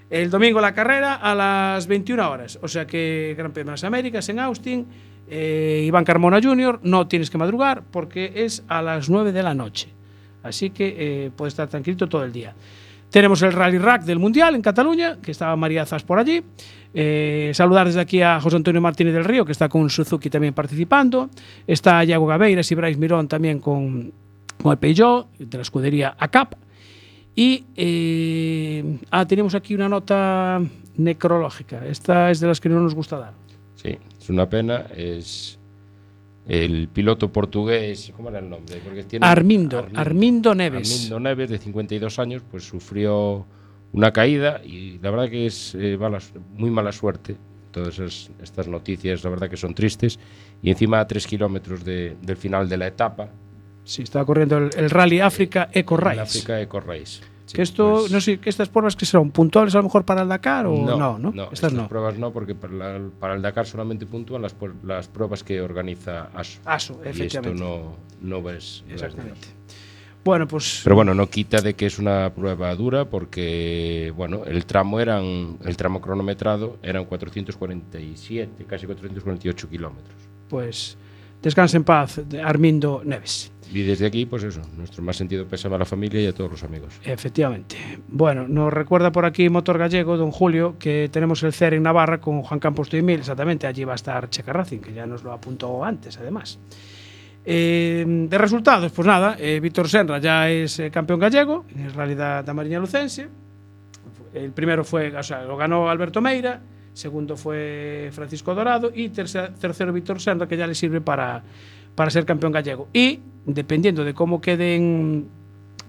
El domingo la carrera a las 21 horas. O sea que Gran Premio de las Américas en Austin. eh, Iván Carmona Jr. no tienes que madrugar porque es a las 9 de la noche. Así que eh, puedes estar tranquilo todo el día. Tenemos el Rally Rack del Mundial en Cataluña, que estaba María Zas por allí. Eh, saludar desde aquí a José Antonio Martínez del Río, que está con Suzuki también participando. Está Iago Gabeiras y Brais Mirón también con, con el Peugeot, de la escudería ACAP. Y eh, ah, tenemos aquí una nota necrológica. Esta es de las que no nos gusta dar. Sí, es una pena. Es el piloto portugués, ¿cómo era el nombre? Porque tiene Armindo, Armindo Neves. Armindo Neves, de 52 años, pues sufrió una caída y la verdad que es eh, mala- muy mala suerte. Todas esas- estas noticias, la verdad que son tristes. Y encima a tres kilómetros de- del final de la etapa. Sí, estaba corriendo el, el Rally África Eco Race. África Eco Race. Sí, que esto, pues- no sé, que estas pruebas que serán puntuales a lo mejor para el Dakar o no, ¿no? estas estas no. pruebas no, porque para, la- para el Dakar solamente puntúan las, las pruebas que organiza ASO. ASO, Y esto efectivamente. no, no ves. no ves Exactamente. Bueno, pues Pero bueno, no quita de que es una prueba dura porque bueno, el tramo eran el tramo cronometrado eran 447, casi 448 kilómetros. pues descanse en paz, Armindo Neves. Y desde aquí, pues eso, nuestro más sentido pésame a la familia y a todos los amigos. Efectivamente. Bueno, nos recuerda por aquí Motor Gallego, don Julio, que tenemos el CER en Navarra con Juan Campos Tuimil, exactamente, allí va a estar Checa que ya nos lo apuntó antes, además. Eh, de resultados, pues nada, eh, Víctor Senra ya es eh, campeón gallego, en realidad da Mariña Lucense. El primero fue, o sea, lo ganó Alberto Meira, segundo fue Francisco Dorado y tercer- tercero Víctor Senra, que ya le sirve para, para ser campeón gallego. Y dependiendo de cómo quede en,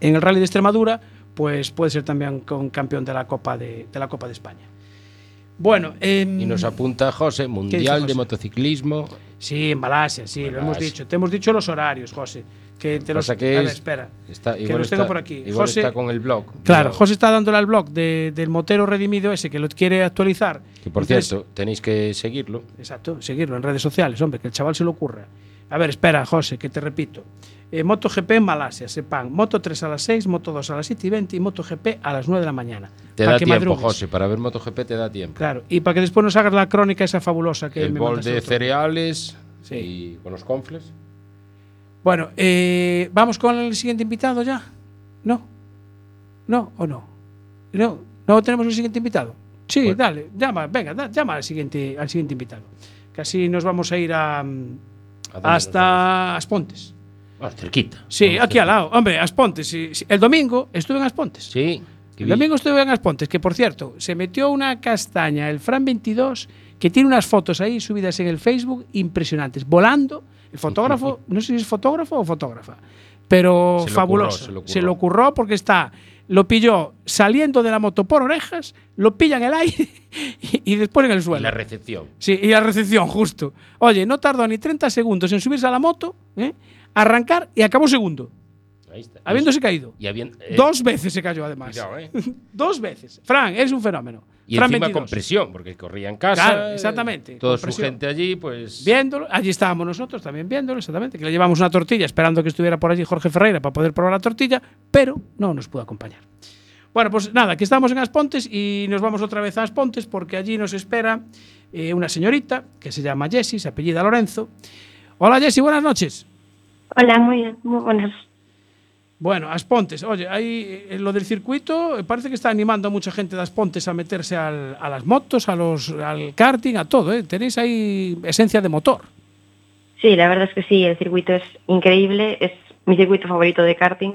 en el Rally de Extremadura, pues puede ser también con campeón de la Copa de, de la Copa de España. Bueno, em, Y nos apunta José, Mundial de? Motociclismo. Sí, en Malasia, sí, lo hemos dicho. Te hemos dicho los horarios, José. Que te los, que ver, espera. Está, que los tengo por aquí. José, está con el blog. Claro, José está dándole al blog de- del motero redimido ese que lo quiere actualizar. Que por Entonces- cierto, tenéis que seguirlo. Exacto, seguirlo en redes sociales, hombre, que el chaval se lo ocurra. A ver, espera, José, que te repito. Eh, MotoGP en Malasia, sepan. Moto 3 a las 6, Moto 2 a las 7 y 20 y MotoGP a las 9 de la mañana. Te da que tiempo, madrugues. José. Para ver MotoGP te da tiempo. Claro, y para que después nos hagas la crónica esa fabulosa que el me bol de otro cereales Sí. y con los confles. Bueno, eh, ¿vamos con el siguiente invitado ya? ¿No? ¿No o no? ¿No? ¿No tenemos el siguiente invitado? Sí, dale, llama, venga, da- llama al siguiente, al siguiente invitado. Que así nos vamos a ir a, mm, ¿A dónde nos hasta Aspontes. vamos? Ah, cerquita. Sí, aquí al lado. Hombre, Aspontes. sí, sí. El domingo estuve en Aspontes. Sí. que El domingo estuve en Aspontes, que por cierto, se metió una castaña, el Fran 22, que tiene unas fotos ahí subidas en el Facebook impresionantes, volando. El fotógrafo, *laughs* no sé si es fotógrafo o fotógrafa, pero Se lo fabuloso. curró, se lo se lo curró porque está, lo pilló saliendo de la moto por orejas, lo pilla en el aire *laughs* y, y después en el Y suelo. la recepción. Sí, y la recepción, justo. Oye, no tardó ni 30 segundos en subirse a la moto, ¿eh? arrancar y acabó segundo, Ahí está. habiéndose caído. Y eh, Dos veces se cayó además. cuidado, ¿eh? *laughs* Dos veces. Fran, eres un fenómeno. Y Fran encima 22. con presión, porque corría en casa. Claro, eh, exactamente, Toda con su gente allí, pues. Viéndolo, allí estábamos nosotros también viéndolo, exactamente, que le llevamos una tortilla esperando que estuviera por allí Jorge Ferreira para poder probar la tortilla, pero no nos pudo acompañar. Bueno, pues nada, aquí estamos en Aspontes y nos vamos otra vez a Aspontes porque allí nos espera eh, una señorita que se llama Jessie, se apellida Lorenzo. Hola Jessie, buenas noches. Hola, muy muy buenas. Bueno, Aspontes, oye, ahí eh, lo del circuito eh, parece que está animando a mucha gente de Aspontes a meterse al- a las motos, a los, al karting, a todo. ¿eh? Tenéis ahí esencia de motor. Sí, la verdad es que sí, el circuito es increíble, es mi circuito favorito de karting,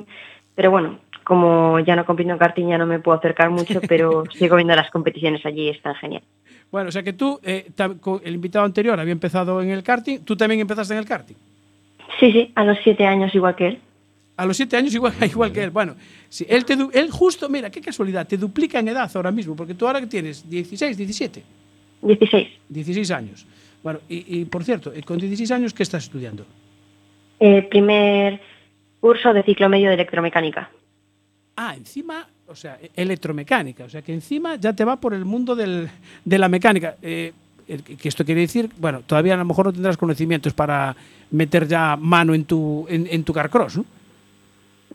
pero bueno, como ya no compito en karting ya no me puedo acercar mucho, pero *laughs* sigo viendo las competiciones allí, están genial. Bueno, o sea que tú, eh, el invitado anterior había empezado en el karting, tú también empezaste en el karting. Sí, sí, a los siete años igual que él. A los siete años igual, *laughs* igual que él. Bueno, si él, te, du- él justo, mira, qué casualidad, te duplica en edad ahora mismo, porque tú ahora que tienes 16, 17, 16. 16 años. Bueno, y, y, por cierto, eh, con 16 años, ¿qué estás estudiando? Eh, primer curso de ciclo medio de electromecánica. Ah, encima, o sea, e- electromecánica, o sea, que encima ya te va por el mundo del- de la mecánica. Eh, que esto quiere decir, bueno, todavía a lo mejor no tendrás conocimientos para meter ya mano en tu, en, en tu carcross, ¿no?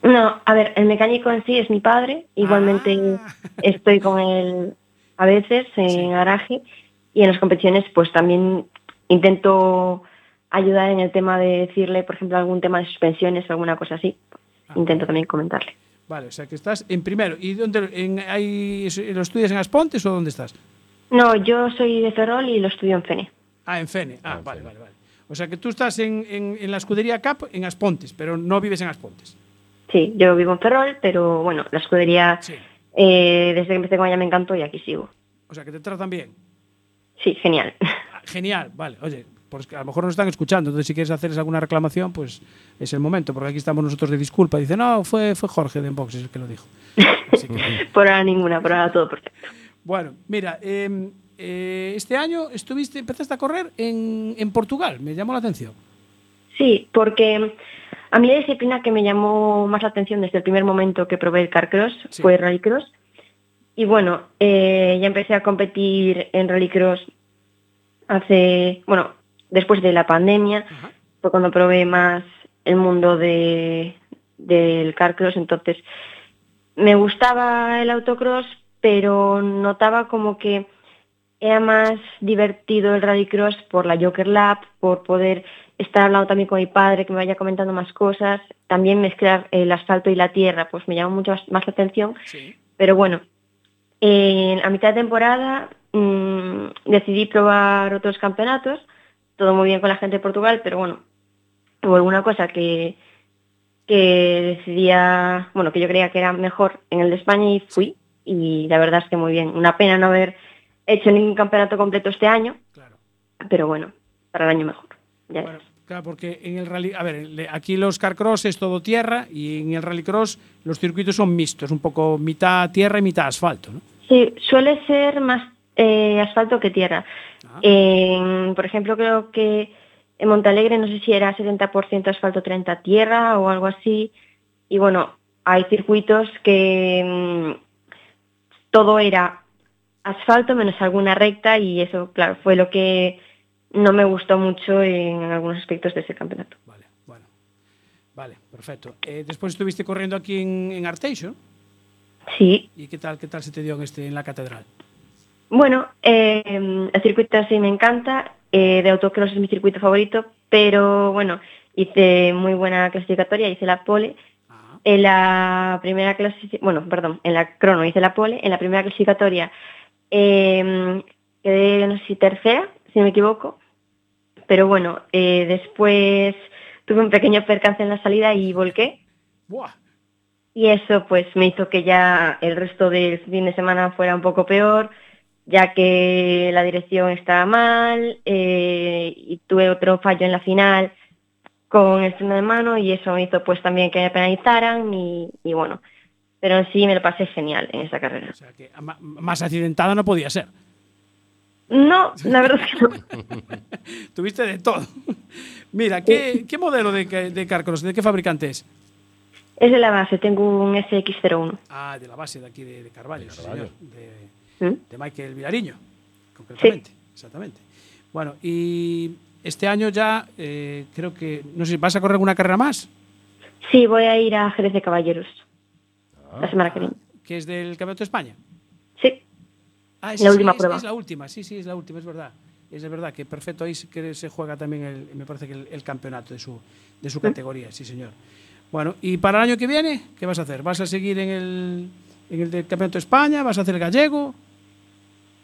No, a ver, el mecánico en sí es mi padre. Igualmente estoy con él a veces en garaje y en las competiciones pues también intento ayudar en el tema de decirle, por ejemplo, algún tema de suspensiones o alguna cosa así. Intento también comentarle. Vale, o sea, que estás en primero. ¿Y dónde en, hay, lo estudias en Aspontes o dónde estás? No, yo soy de Ferrol y lo estudio en Fene. Ah, en Fene. Ah, vale, vale, vale. O sea, que tú estás en, en- en la escudería CAP en Aspontes, pero no vives en Aspontes. Sí, yo vivo en Ferrol, pero bueno, la escudería eh, desde que empecé con ella me encantó y aquí sigo. O sea, que te tratan bien. Sí, genial. Ah, Genial, vale. Oye, pues que a lo mejor nos están escuchando, entonces si quieres hacerles alguna reclamación, pues es el momento, porque aquí estamos nosotros de disculpa. Dice, no, fue, fue Jorge de Enboxes el que lo dijo. Así que- *laughs* Por ahora ninguna, por ahora todo perfecto. bueno, mira, eh, eh, este año estuviste, empezaste a correr en, en Portugal, me llamó la atención. Sí, porque a mí la disciplina que me llamó más la atención desde el primer momento que probé el carcross fue rallycross. Y bueno, eh, ya empecé a competir en rallycross hace, bueno, después de la pandemia, fue cuando probé más el mundo de, del carcross, entonces me gustaba el autocross, pero notaba como que era más divertido el rallycross por la Joker Lab, por poder estar hablando también con mi padre, que me vaya comentando más cosas, también mezclar el asfalto y la tierra, pues me llama mucho más- la atención. Pero bueno, en- a mitad de temporada mm, decidí probar otros campeonatos, todo muy bien con la gente de Portugal, pero bueno, hubo alguna cosa que, que decidía, bueno, que yo creía que era mejor en el de España y fui, y la verdad es que muy bien. Una pena no haber hecho ningún campeonato completo este año, pero bueno, para el año mejor. Ya. Claro, porque en el rally, a ver, aquí los carcross es todo tierra y en el rallycross los circuitos son mixtos, un poco mitad tierra y mitad asfalto, ¿no? Sí, suele ser más eh, asfalto que tierra. En, por ejemplo, creo que en Montalegre no sé si era 70% asfalto, 30 tierra o algo así. Y bueno, hay circuitos que mm, todo era asfalto menos alguna recta y eso, claro, fue lo que no me gustó mucho en algunos aspectos de ese campeonato. Vale, perfecto. Eh, después estuviste corriendo aquí en, en Arteixo. Sí. ¿Y qué tal, qué tal se te dio en, este, en la catedral? Bueno, eh, el circuito sí me encanta, eh, de autocross es mi circuito favorito, pero bueno, hice muy buena clasificatoria, hice la pole. En la primera clasificación, bueno, perdón, en la crono hice la pole, en la primera clasificatoria eh, quedé, no sé si tercera, si no me equivoco, pero bueno, eh, después tuve un pequeño percance en la salida y volqué. Buah. Y eso pues me hizo que ya el resto del fin de semana fuera un poco peor, ya que la dirección estaba mal eh, y tuve otro fallo en la final con el freno de mano y eso me hizo pues también que me penalizaran y, y bueno, pero en sí me lo pasé genial en esa carrera. Ma- más accidentada no podía ser. No, la verdad es que no. *laughs* Tuviste de todo. Mira, ¿qué, qué modelo de, de carcross, de qué fabricante es? Es de la base, tengo un SX01. Ah, de la base de aquí de, de Carvalho, sí, Carvalho. señor. De, ¿Mm? de Michael Vilariño, concretamente. Exactamente. Bueno, y este año ya eh, creo que, no sé, ¿vas a correr alguna carrera más? Sí, voy a ir a Jerez de Caballeros la semana que viene. Que es del Campeonato de España. Sí. Ah, La última es, prueba. Es la última, sí, sí, es la última, es verdad. Es de verdad que perfecto ahí que se juega también el, me parece que el, el campeonato de su, de su categoría, sí señor. Bueno, y para el año que viene, ¿qué vas a hacer? ¿Vas a seguir en el, en el del Campeonato de España? ¿Vas a hacer el gallego?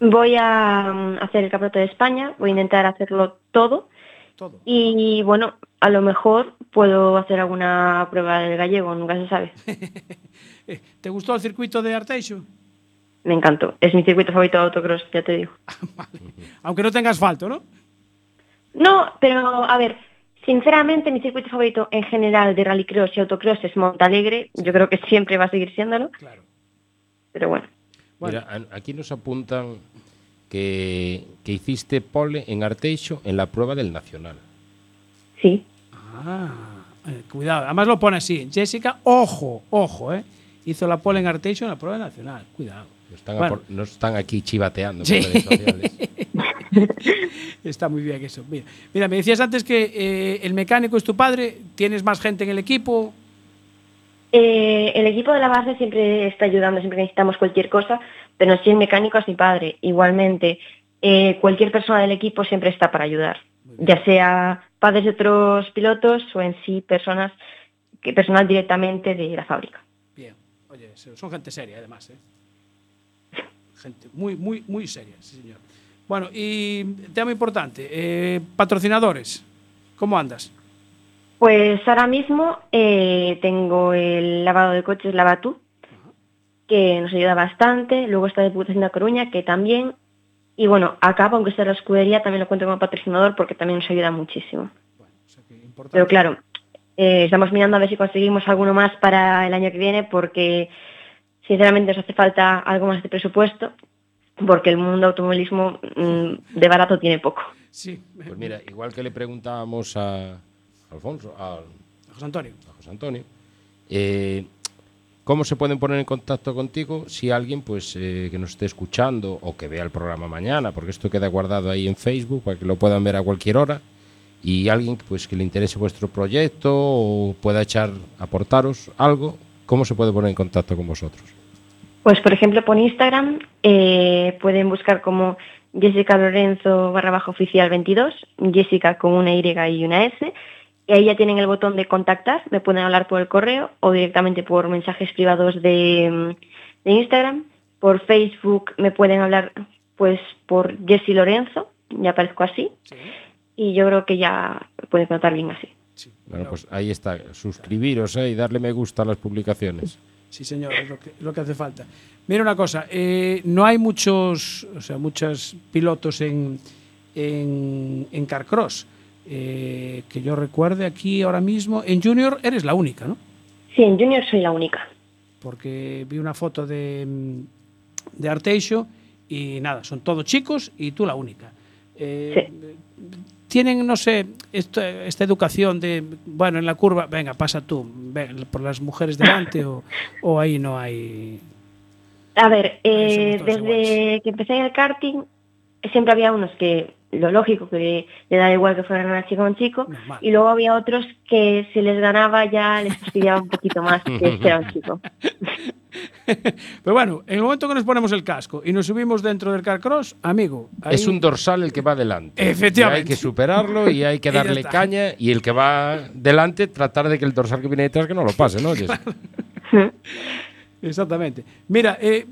Voy a mm, hacer el campeonato de España, voy a intentar hacerlo todo. Todo. Y bueno, a lo mejor puedo hacer alguna prueba del gallego, nunca se sabe. *laughs* ¿Te gustó el circuito de Arteixo? Me encantó. Es mi circuito favorito de autocross, ya te digo. *laughs* Aunque no tenga asfalto, ¿no? No, pero a ver, sinceramente mi circuito favorito en general de rallycross y autocross es Montalegre. Yo creo que siempre va a seguir siéndolo. Claro. Pero bueno. Mira, aquí nos apuntan que, que hiciste pole en Arteixo en la prueba del Nacional. Sí. Ah, eh, cuidado. Además lo pone así. Jessica, ojo, ojo, ¿eh? Hizo la pole en Arteixo en la prueba nacional. Cuidado. No están, a Bueno. por- no están aquí chivateando Sí. *laughs* Está muy bien eso. Mira, mira me decías antes que eh, el mecánico es tu padre. ¿Tienes más gente en el equipo? Eh, el equipo de la base siempre está ayudando, siempre necesitamos cualquier cosa, pero si el mecánico es mi padre. Igualmente, eh, cualquier persona del equipo siempre está para ayudar, ya sea padres de otros pilotos o en sí personas que personal directamente de la fábrica. Bien. Oye, so- son gente seria, además, ¿eh? Gente muy, muy, muy seria, sí, señor. Bueno, y tema importante, eh, patrocinadores. ¿Cómo andas? Pues ahora mismo eh, tengo el lavado de coches Lavatú, que nos ayuda bastante. Luego está Diputación de Coruña, que también. Y bueno, acá, aunque sea la escudería, también lo cuento como patrocinador porque también nos ayuda muchísimo. Pero claro, eh, estamos mirando a ver si conseguimos alguno más para el año que viene porque sinceramente nos hace falta algo más de presupuesto porque el mundo automovilismo mm, de barato tiene poco. Sí. Pues mira, igual que le preguntábamos a Alfonso, a José Antonio. a José Antonio, eh, ¿cómo se pueden poner en contacto contigo si alguien pues eh, que nos esté escuchando o que vea el programa mañana, porque esto queda guardado ahí en Facebook para que lo puedan ver a cualquier hora y alguien pues que le interese vuestro proyecto o pueda echar aportaros algo, ¿cómo se puede poner en contacto con vosotros? Pues por ejemplo por Instagram eh, pueden buscar como Jessica Lorenzo barra baja oficial 22, Jessica con una Y y una S, y ahí ya tienen el botón de contactar, me pueden hablar por el correo o directamente por mensajes privados de, de Instagram. Por Facebook me pueden hablar pues por Jessie Lorenzo, ya aparezco así, y yo creo que ya pueden contar bien así. Bueno, pues ahí está, suscribiros eh, y darle me gusta a las publicaciones. Sí, señor, es lo que, lo que hace falta. Mira una cosa, eh, no hay muchos, o sea, muchos pilotos en, en, en Carcross. eh, que yo recuerde aquí ahora mismo. En Junior eres la única, ¿no? Sí, en Junior soy la única. Porque vi una foto de, de Arteixo y nada, son todos chicos y tú la única. Eh, Tienen, no sé, esto- esta educación de, bueno, en la curva, venga, pasa tú, ven, por las mujeres delante o, o ahí no hay... A ver, eh, desde que empecé en el karting, siempre había unos que, lo lógico, que le da igual que fueran una chica o un chico, y luego había otros que si les ganaba ya les fastidiaba un poquito más que *laughs* era un chico. *laughs* Pero bueno, en el momento que nos ponemos el casco y nos subimos dentro del carcross, amigo, ahí- Es un dorsal el que va delante. Efectivamente. Y hay que superarlo y hay que *laughs* darle caña y el que va delante tratar de que el dorsal que viene detrás que no lo pase, ¿no? Exactamente. Mira, eh,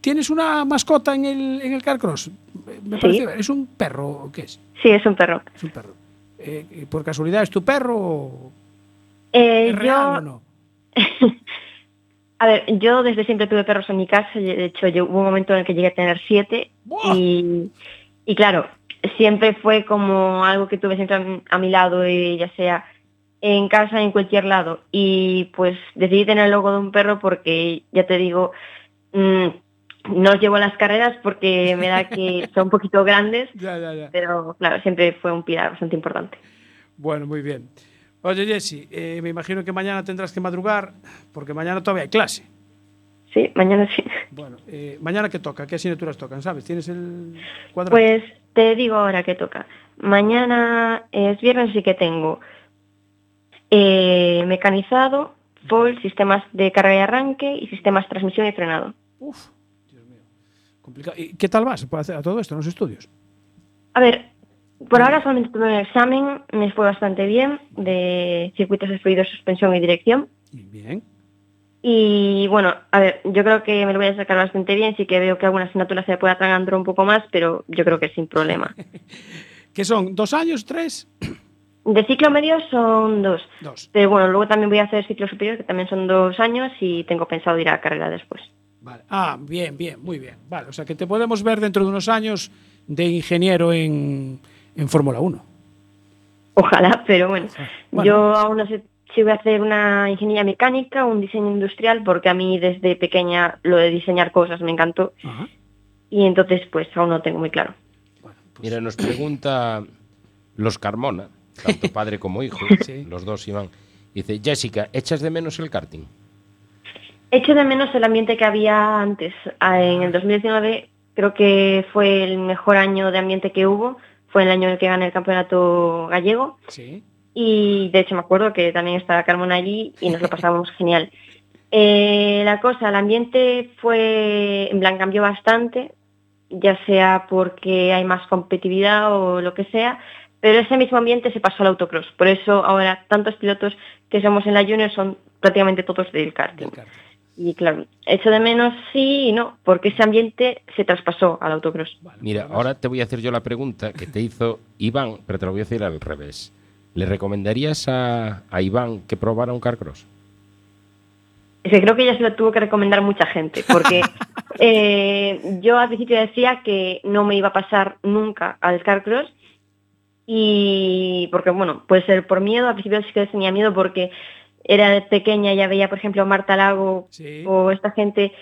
¿tienes una mascota en el, en el carcross? Me Sí. parece, ¿Es un perro o qué es? Sí, es un perro. Es un perro. Eh, ¿Por casualidad es tu perro o Eh, es real yo, o no? *laughs* a ver, yo desde siempre tuve perros en mi casa, de hecho hubo un momento en el que llegué a tener siete y, y claro, siempre fue como algo que tuve siempre a mi, a mi lado, y ya sea en casa, en cualquier lado. Y pues decidí tener el logo de un perro porque, ya te digo, mm, no os llevo las carreras porque me da que *laughs* son un poquito grandes, Ya, ya, ya. pero claro, siempre fue un pilar bastante importante. Bueno, muy bien. Oye, Jessy, eh, me imagino que mañana tendrás que madrugar porque mañana todavía hay clase. Sí, mañana sí. Bueno, eh, ¿mañana qué toca? ¿Qué asignaturas tocan? ¿Sabes? ¿Tienes el cuadrado? Pues te digo ahora que toca. Mañana es viernes y que tengo eh, mecanizado, full, sistemas de carga y arranque y sistemas de transmisión y frenado. Uf. Complicado. ¿Y qué tal vas ¿Se puede hacer a todo esto en los estudios? A ver, por ahora solamente tuve un examen, me fue bastante bien, de circuitos de fluidos, suspensión y dirección. Bien. Y bueno, a ver, yo creo que me lo voy a sacar bastante bien, sí que veo que alguna asignatura se puede atragantar un poco más, pero yo creo que sin problema. *laughs* ¿Qué son? ¿Dos años? ¿Tres? *clears throat* De ciclo medio son dos. Dos. Pero bueno, luego también voy a hacer ciclo superior, que también son dos años, y tengo pensado ir a carrera después. Vale. Ah, bien, bien, muy bien. Vale, o sea que te podemos ver dentro de unos años de ingeniero en, en Fórmula 1. Ojalá, pero bueno, Bueno. yo aún no sé si voy a hacer una ingeniería mecánica o un diseño industrial, porque a mí desde pequeña lo de diseñar cosas me encantó. Ajá. Y entonces, pues aún no tengo muy claro. Mira, nos pregunta los Carmona, tanto *laughs* padre como hijo, Sí. los dos iban. Dice, Jessica, ¿echas de menos el karting? Echo de menos el ambiente que había antes. Ah, En el 2019 creo que fue el mejor año de ambiente que hubo. Fue el año en el que gané el campeonato gallego. Sí. Y de hecho me acuerdo que también estaba Carmona allí y nos lo pasábamos *laughs* genial. Eh, la cosa, el ambiente fue, en plan, cambió bastante, ya sea porque hay más competitividad o lo que sea, pero ese mismo ambiente se pasó al autocross. Por eso ahora tantos pilotos que somos en la Junior son prácticamente todos del karting. Y claro, echo de menos sí y no, porque ese ambiente se traspasó al autocross. Mira, ahora te voy a hacer yo la pregunta que te hizo Iván, pero te lo voy a decir al revés. ¿Le recomendarías a, a Iván que probara un carcross? Es que creo que ya se lo tuvo que recomendar mucha gente, porque *laughs* eh, yo al principio decía que no me iba a pasar nunca al Carcross y porque, bueno, puede ser por miedo, al principio sí que tenía miedo porque era pequeña, ya veía, por ejemplo, Marta Lago Sí. o esta gente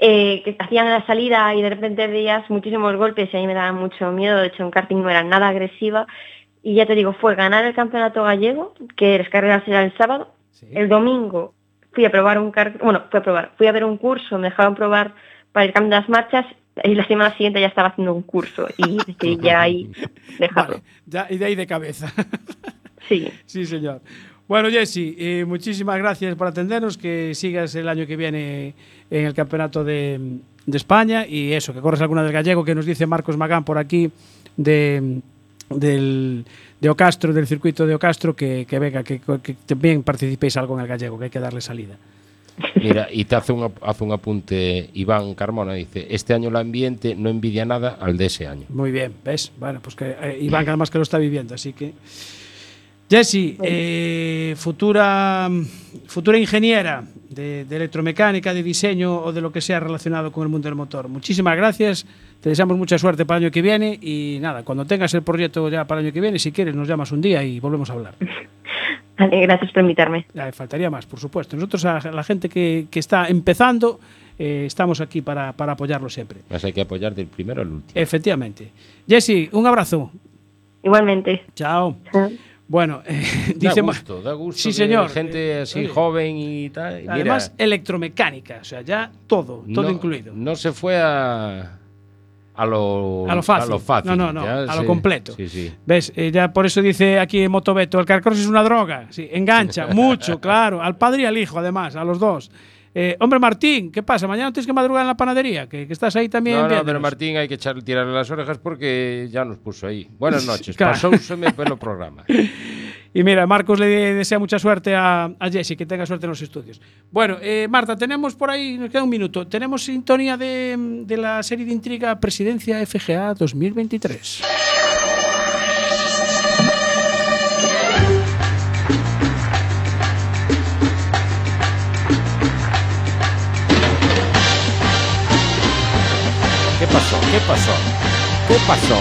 eh, que hacían la salida y de repente veías muchísimos golpes y a mí me daba mucho miedo, de hecho en karting no era nada agresiva y ya te digo, fue ganar el campeonato gallego, que las carreras eran el sábado, el domingo fui a probar un car bueno, fui a probar, fui a ver un curso, me dejaron probar para el cambio de las marchas y la semana siguiente ya estaba haciendo un curso y *laughs* decidí ya ahí dejarlo. Ya, y de ahí de cabeza. Sí. Sí, señor. Bueno, Jessy, eh, muchísimas gracias por atendernos, que sigas el año que viene en el Campeonato de, de España y eso, que corres alguna del gallego, que nos dice Marcos Magán por aquí de, del, de Ocastro, del circuito de Ocastro, que, que venga, que, que también participéis algo en el gallego, que hay que darle salida. Mira, y te hace un, hace un apunte Iván Carmona, dice, este año el ambiente no envidia nada al de ese año. Muy bien, ¿ves? Bueno, pues que eh, Iván además que lo está viviendo, así que... Jessy, eh, futura, futura ingeniera de, de electromecánica, de diseño o de lo que sea relacionado con el mundo del motor. Muchísimas gracias, te deseamos mucha suerte para el año que viene y nada, cuando tengas el proyecto ya para el año que viene, si quieres nos llamas un día y volvemos a hablar. *laughs* Vale, gracias por invitarme. Ya, faltaría más, por supuesto. Nosotros, a la gente que, que está empezando, eh, estamos aquí para, para apoyarlo siempre. Más hay que apoyar del primero al último. Efectivamente. Jessy, un abrazo. Igualmente. Chao. Bueno, *laughs* eh, Da dice gusto, da gusto. Sí, señor. Gente así oye. joven y tal. y Además, mira, electromecánica, o sea, ya todo, todo no- incluido. No se fue a, a, lo, A lo fácil. a lo fácil, No, no, no, ya a lo se- completo. Sí, sí. ¿Ves? Eh, ya por eso dice aquí Motobeto, el carcross es una droga. Sí, engancha *laughs* mucho, claro. Al padre y al hijo, además, a los dos. Eh, hombre, Martín, ¿qué pasa? ¿Mañana tienes que madrugar en la panadería? Que, que estás ahí también No, no, pero Martín hay que echarle tirarle las orejas porque ya nos puso ahí. Buenas *laughs* noches, Claro. pasouseme pelo programa. *laughs* Y mira, Marcos le desea mucha suerte a, a Jessy, que tenga suerte en los estudios. Bueno, eh, Marta, tenemos por ahí, nos queda un minuto, tenemos sintonía de, de la serie de intriga Presidencia FGA 2023. Pasó? ¿Qué pasó? ¿Qué pasó?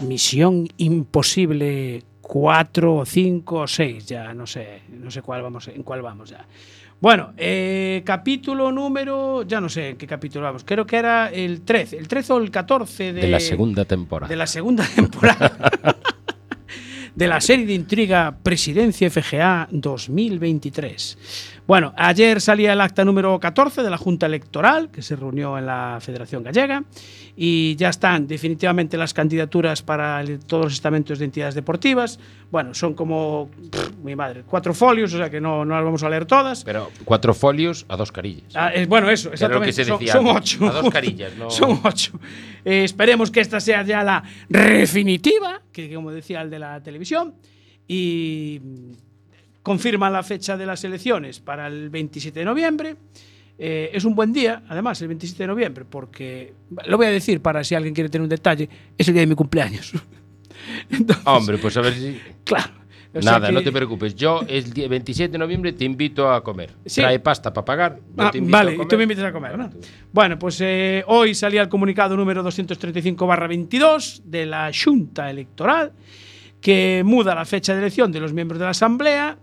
Misión Imposible 4 o 5 o 6, ya no sé, no sé cuál vamos, en cuál vamos ya. Bueno, eh, capítulo número, ya no sé en qué capítulo vamos, creo que era el 13, el 13 o el 14 de, De la segunda temporada. de la segunda *laughs* temporada de la serie de intriga Presidencia FGA 2023. Bueno, ayer salía el acta número 14 de la Junta Electoral, que se reunió en la Federación Gallega, y ya están definitivamente las candidaturas para el- todos los estamentos de entidades deportivas. Bueno, son como, pff, mi madre, cuatro folios, o sea que no, no las vamos a leer todas. Pero cuatro folios a dos carillas. Ah, eh, bueno, eso, lo que exactamente. se son, decía son antes, ocho. a dos carillas, no- *laughs* son ocho. Eh, esperemos que esta sea ya la definitiva, que como decía el de la televisión, y confirman la fecha de las elecciones para el 27 de noviembre. Eh, es un buen día, además, el 27 de noviembre, porque, lo voy a decir para si alguien quiere tener un detalle, es el día de mi cumpleaños. *laughs* Entonces, Hombre, pues a ver si. Claro. O sea Nada, que- no te preocupes. Yo el día 27 de noviembre te invito a comer. Sí. Trae pasta para pagar. yo Ah, te invito vale, a y tú me invitas a comer, ¿no? Bueno, pues eh, hoy salía el comunicado número 235-22 de la Junta Electoral que muda la fecha de elección de los miembros de la Asamblea,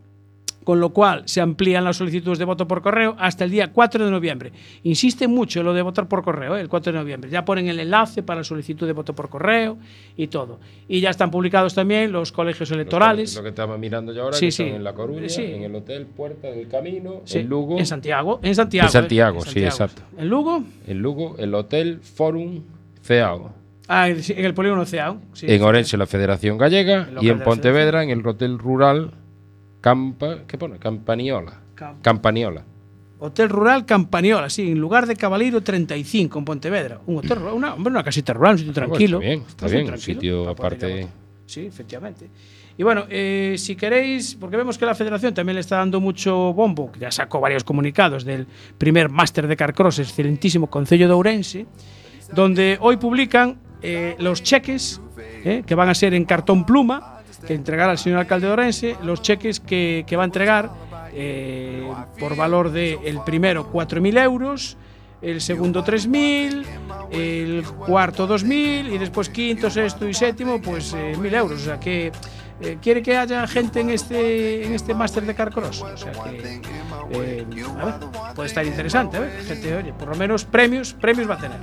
con lo cual se amplían las solicitudes de voto por correo hasta el día 4 de noviembre. Insiste mucho en lo de votar por correo, ¿eh? el 4 de noviembre. Ya ponen el enlace para la solicitud de voto por correo y todo. Y ya están publicados también los colegios electorales. Lo que estaba mirando yo ahora, Sí, que sí. son en La Coruña, Sí. en el Hotel Puerta del Camino, Sí, en Lugo. En Santiago. En Santiago. En Santiago, eh, en sí, Santiago. exacto. En Lugo. En Lugo, el Hotel Forum Ceao. Ah, en el polígono Ceao. sí. en Orense, la Federación Gallega. Y en Pontevedra, en el Hotel Rural Campa. ¿Qué pone? Campaniola. Cam- Campaniola. Hotel Rural Campaniola, sí, en lugar de Caballero 35 en Pontevedra. Un hotel rural, una, hombre, una casita rural, un sitio Ah, pues tranquilo. está bien, está bien, un sitio aparte-. Sí, efectivamente. Y bueno, eh, si queréis, porque vemos que la federación también le está dando mucho bombo, que ya sacó varios comunicados del primer máster de Carcross, excelentísimo Concello de Ourense, donde hoy publican eh, los cheques eh, que van a ser en cartón pluma, que entregará el señor alcalde de Orense, los cheques que, que va a entregar eh, por valor de el primero 4.000 euros, el segundo 3.000, el cuarto 2.000 y después quinto, sexto y séptimo pues eh, 1.000 euros. O sea que eh, quiere que haya gente en este en este máster de Carcross. O sea que eh, a ver, puede estar interesante. Gente, oye, por lo menos premios, premios va a tener.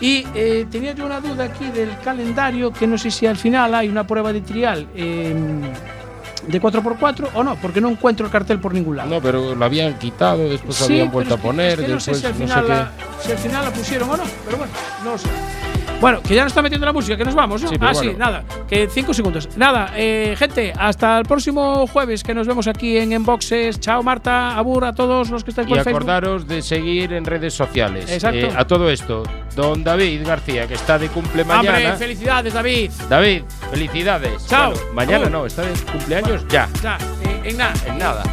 Y eh, tenía yo una duda aquí del calendario, que no sé si al final hay una prueba de trial eh, de 4x4 o no, porque no encuentro el cartel por ningún lado. No, pero lo habían quitado, después lo Sí, habían vuelto es a poner. es que no sé después si al, no sé la, si al final la pusieron o no, pero bueno, no lo sé. Bueno, que ya nos está metiendo la música, que nos vamos, ¿no? Sí, ah, sí, nada, que cinco segundos. Nada, eh, gente, hasta el próximo jueves que nos vemos aquí en Enboxes. Chao, Marta, Abur, a todos los que estáis Y por Facebook. acordaros de seguir en redes sociales. Exacto. Eh, a todo esto, don David García, que está de cumple mañana. Hombre, felicidades, David. David, felicidades. Chao. Bueno, mañana Abur. no, está de cumpleaños ya. Ya, eh, en nada. En nada.